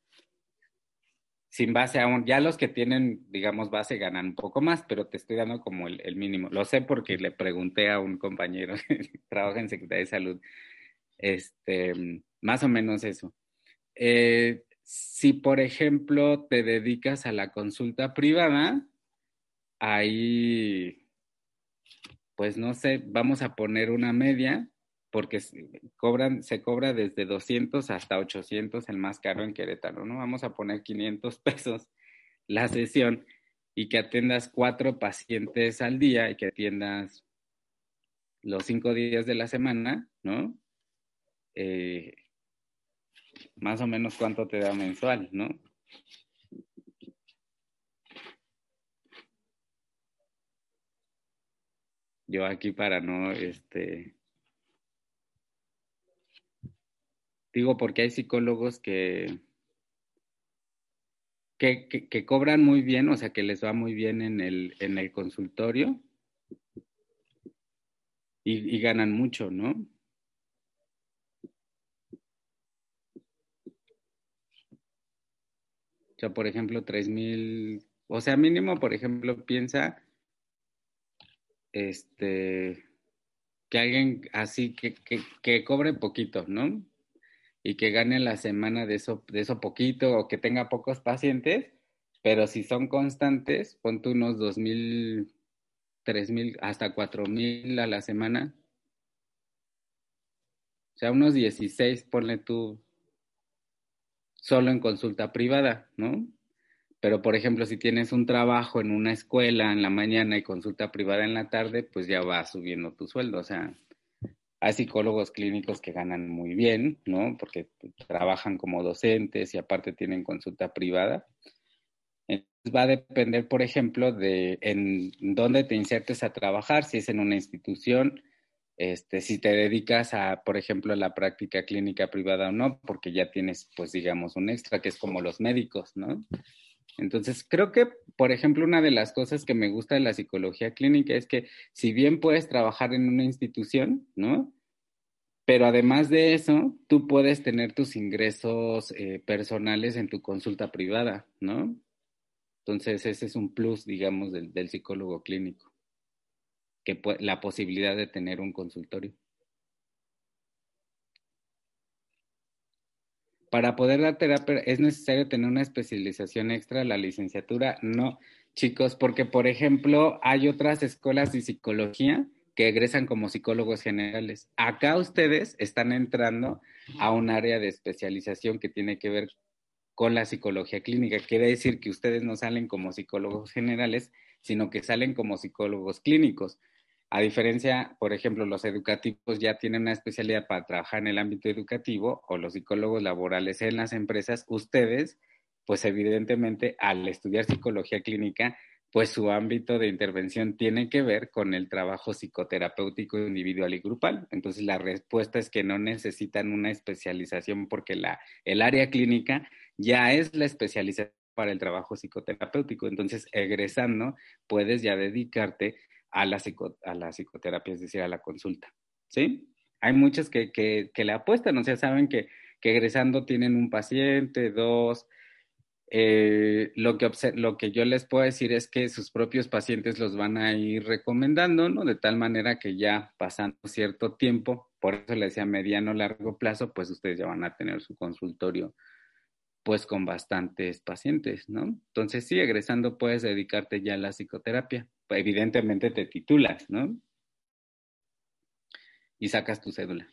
sin base aún. Ya los que tienen, digamos, base ganan un poco más, pero te estoy dando como el, el mínimo. Lo sé porque le pregunté a un compañero que trabaja en Secretaría de Salud, este, más o menos eso. Eh, si, por ejemplo, te dedicas a la consulta privada, ahí pues no sé, vamos a poner una media, porque cobran, se cobra desde 200 hasta 800 el más caro en Querétaro, ¿no? Vamos a poner 500 pesos la sesión y que atiendas cuatro pacientes al día y que atiendas los cinco días de la semana, ¿no? Eh, más o menos cuánto te da mensual, ¿no? yo aquí para no, este, digo porque hay psicólogos que, que, cobran muy bien, o sea, que les va muy bien en el, en el consultorio y ganan mucho, ¿no? Sea, por ejemplo, tres mil, o sea, mínimo, por ejemplo, piensa este, que alguien así que, que, que, cobre poquito, ¿no? Y que gane la semana de eso, de eso poquito o que tenga pocos pacientes, pero si son constantes, pon tú unos dos mil, tres mil, hasta cuatro mil a la semana. O sea, unos 16, ponle tú solo en consulta privada, ¿no? Pero, por ejemplo, si tienes un trabajo en una escuela en la mañana y consulta privada en la tarde, pues ya va subiendo tu sueldo. O sea, hay psicólogos clínicos que ganan muy bien, ¿no? Porque trabajan como docentes y aparte tienen consulta privada. Entonces va a depender, por ejemplo, de en dónde te insertes a trabajar, si es en una institución, este, si te dedicas a, por ejemplo, la práctica clínica privada o no, porque ya tienes, pues, digamos, un extra, que es como los médicos, ¿no? Entonces, creo que, por ejemplo, una de las cosas que me gusta de la psicología clínica es que si bien puedes trabajar en una institución, ¿no? Pero además de eso, tú puedes tener tus ingresos eh, personales en tu consulta privada, ¿no? Entonces, ese es un plus, digamos, del, del psicólogo clínico, que la posibilidad de tener un consultorio. para poder dar terapia es necesario tener una especialización extra, la licenciatura, no, chicos, porque por ejemplo hay otras escuelas de psicología que egresan como psicólogos generales. Acá ustedes están entrando a un área de especialización que tiene que ver con la psicología clínica. Quiere decir que ustedes no salen como psicólogos generales, sino que salen como psicólogos clínicos. A diferencia, por ejemplo, los educativos ya tienen una especialidad para trabajar en el ámbito educativo o los psicólogos laborales en las empresas, ustedes, pues evidentemente al estudiar psicología clínica, pues su ámbito de intervención tiene que ver con el trabajo psicoterapéutico individual y grupal. Entonces la respuesta es que no necesitan una especialización porque la, el área clínica ya es la especialización para el trabajo psicoterapéutico. Entonces, egresando, puedes ya dedicarte a la, psico, a la psicoterapia, es decir, a la consulta. ¿Sí? Hay muchos que, que, que, le apuestan, o sea, saben que, que egresando tienen un paciente, dos. Eh, lo, que lo que yo les puedo decir es que sus propios pacientes los van a ir recomendando, ¿no? De tal manera que ya pasando cierto tiempo, por eso le decía mediano largo plazo, pues ustedes ya van a tener su consultorio pues con bastantes pacientes, ¿no? Entonces sí, egresando puedes dedicarte ya a la psicoterapia. Evidentemente te titulas, ¿no? Y sacas tu cédula.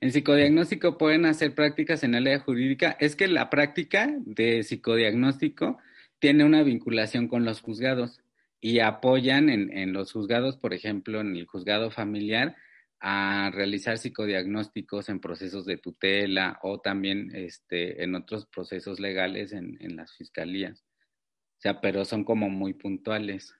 En psicodiagnóstico pueden hacer prácticas en área jurídica. Es que la práctica de psicodiagnóstico tiene una vinculación con los juzgados y apoyan en, los juzgados, por ejemplo, en el juzgado familiar, a realizar psicodiagnósticos en procesos de tutela o también este, en otros procesos legales en las fiscalías. O sea, pero son como muy puntuales.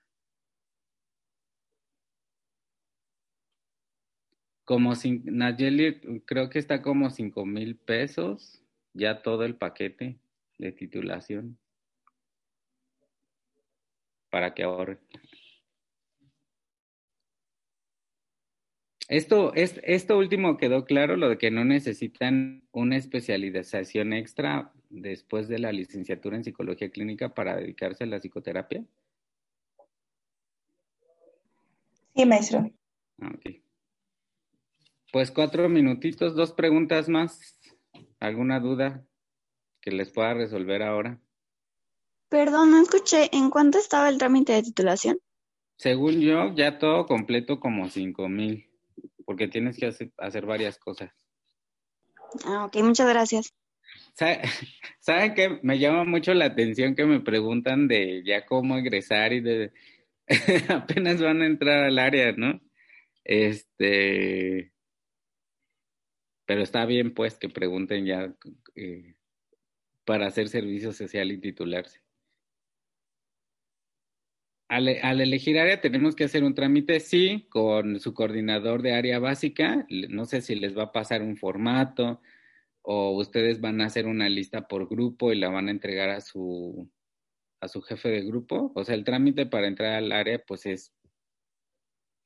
Como sin, Nayeli, creo que está como cinco mil pesos, ya todo el paquete de titulación. Para que ahorre. Esto, es, esto último quedó claro, lo de que no necesitan una especialización extra después de la licenciatura en psicología clínica para dedicarse a la psicoterapia. Sí, maestro. Ah, ok. Pues cuatro minutitos, dos preguntas más. ¿Alguna duda que les pueda resolver ahora? Perdón, no escuché. ¿En cuánto estaba el trámite de titulación? Según yo, ya todo completo como cinco mil porque tienes que hacer, varias cosas. Ah, ok, muchas gracias. ¿Saben qué? Me llama mucho la atención que me preguntan de ya cómo egresar y de apenas van a entrar al área, ¿no? Este, pero está bien pues que pregunten ya eh, para hacer servicio social y titularse al, elegir área tenemos que hacer un trámite, sí, con su coordinador de área básica. No sé si les va a pasar un formato o ustedes van a hacer una lista por grupo y la van a entregar a su, a su jefe de grupo. O sea, el trámite para entrar al área, pues es,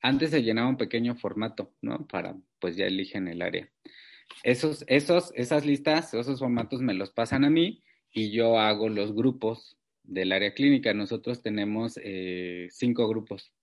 antes se llenaba un pequeño formato, ¿no? Para, pues ya eligen el área. Esos, esos, esas listas, esos formatos me los pasan a mí y yo hago los grupos del área clínica. Nosotros tenemos eh, cinco grupos.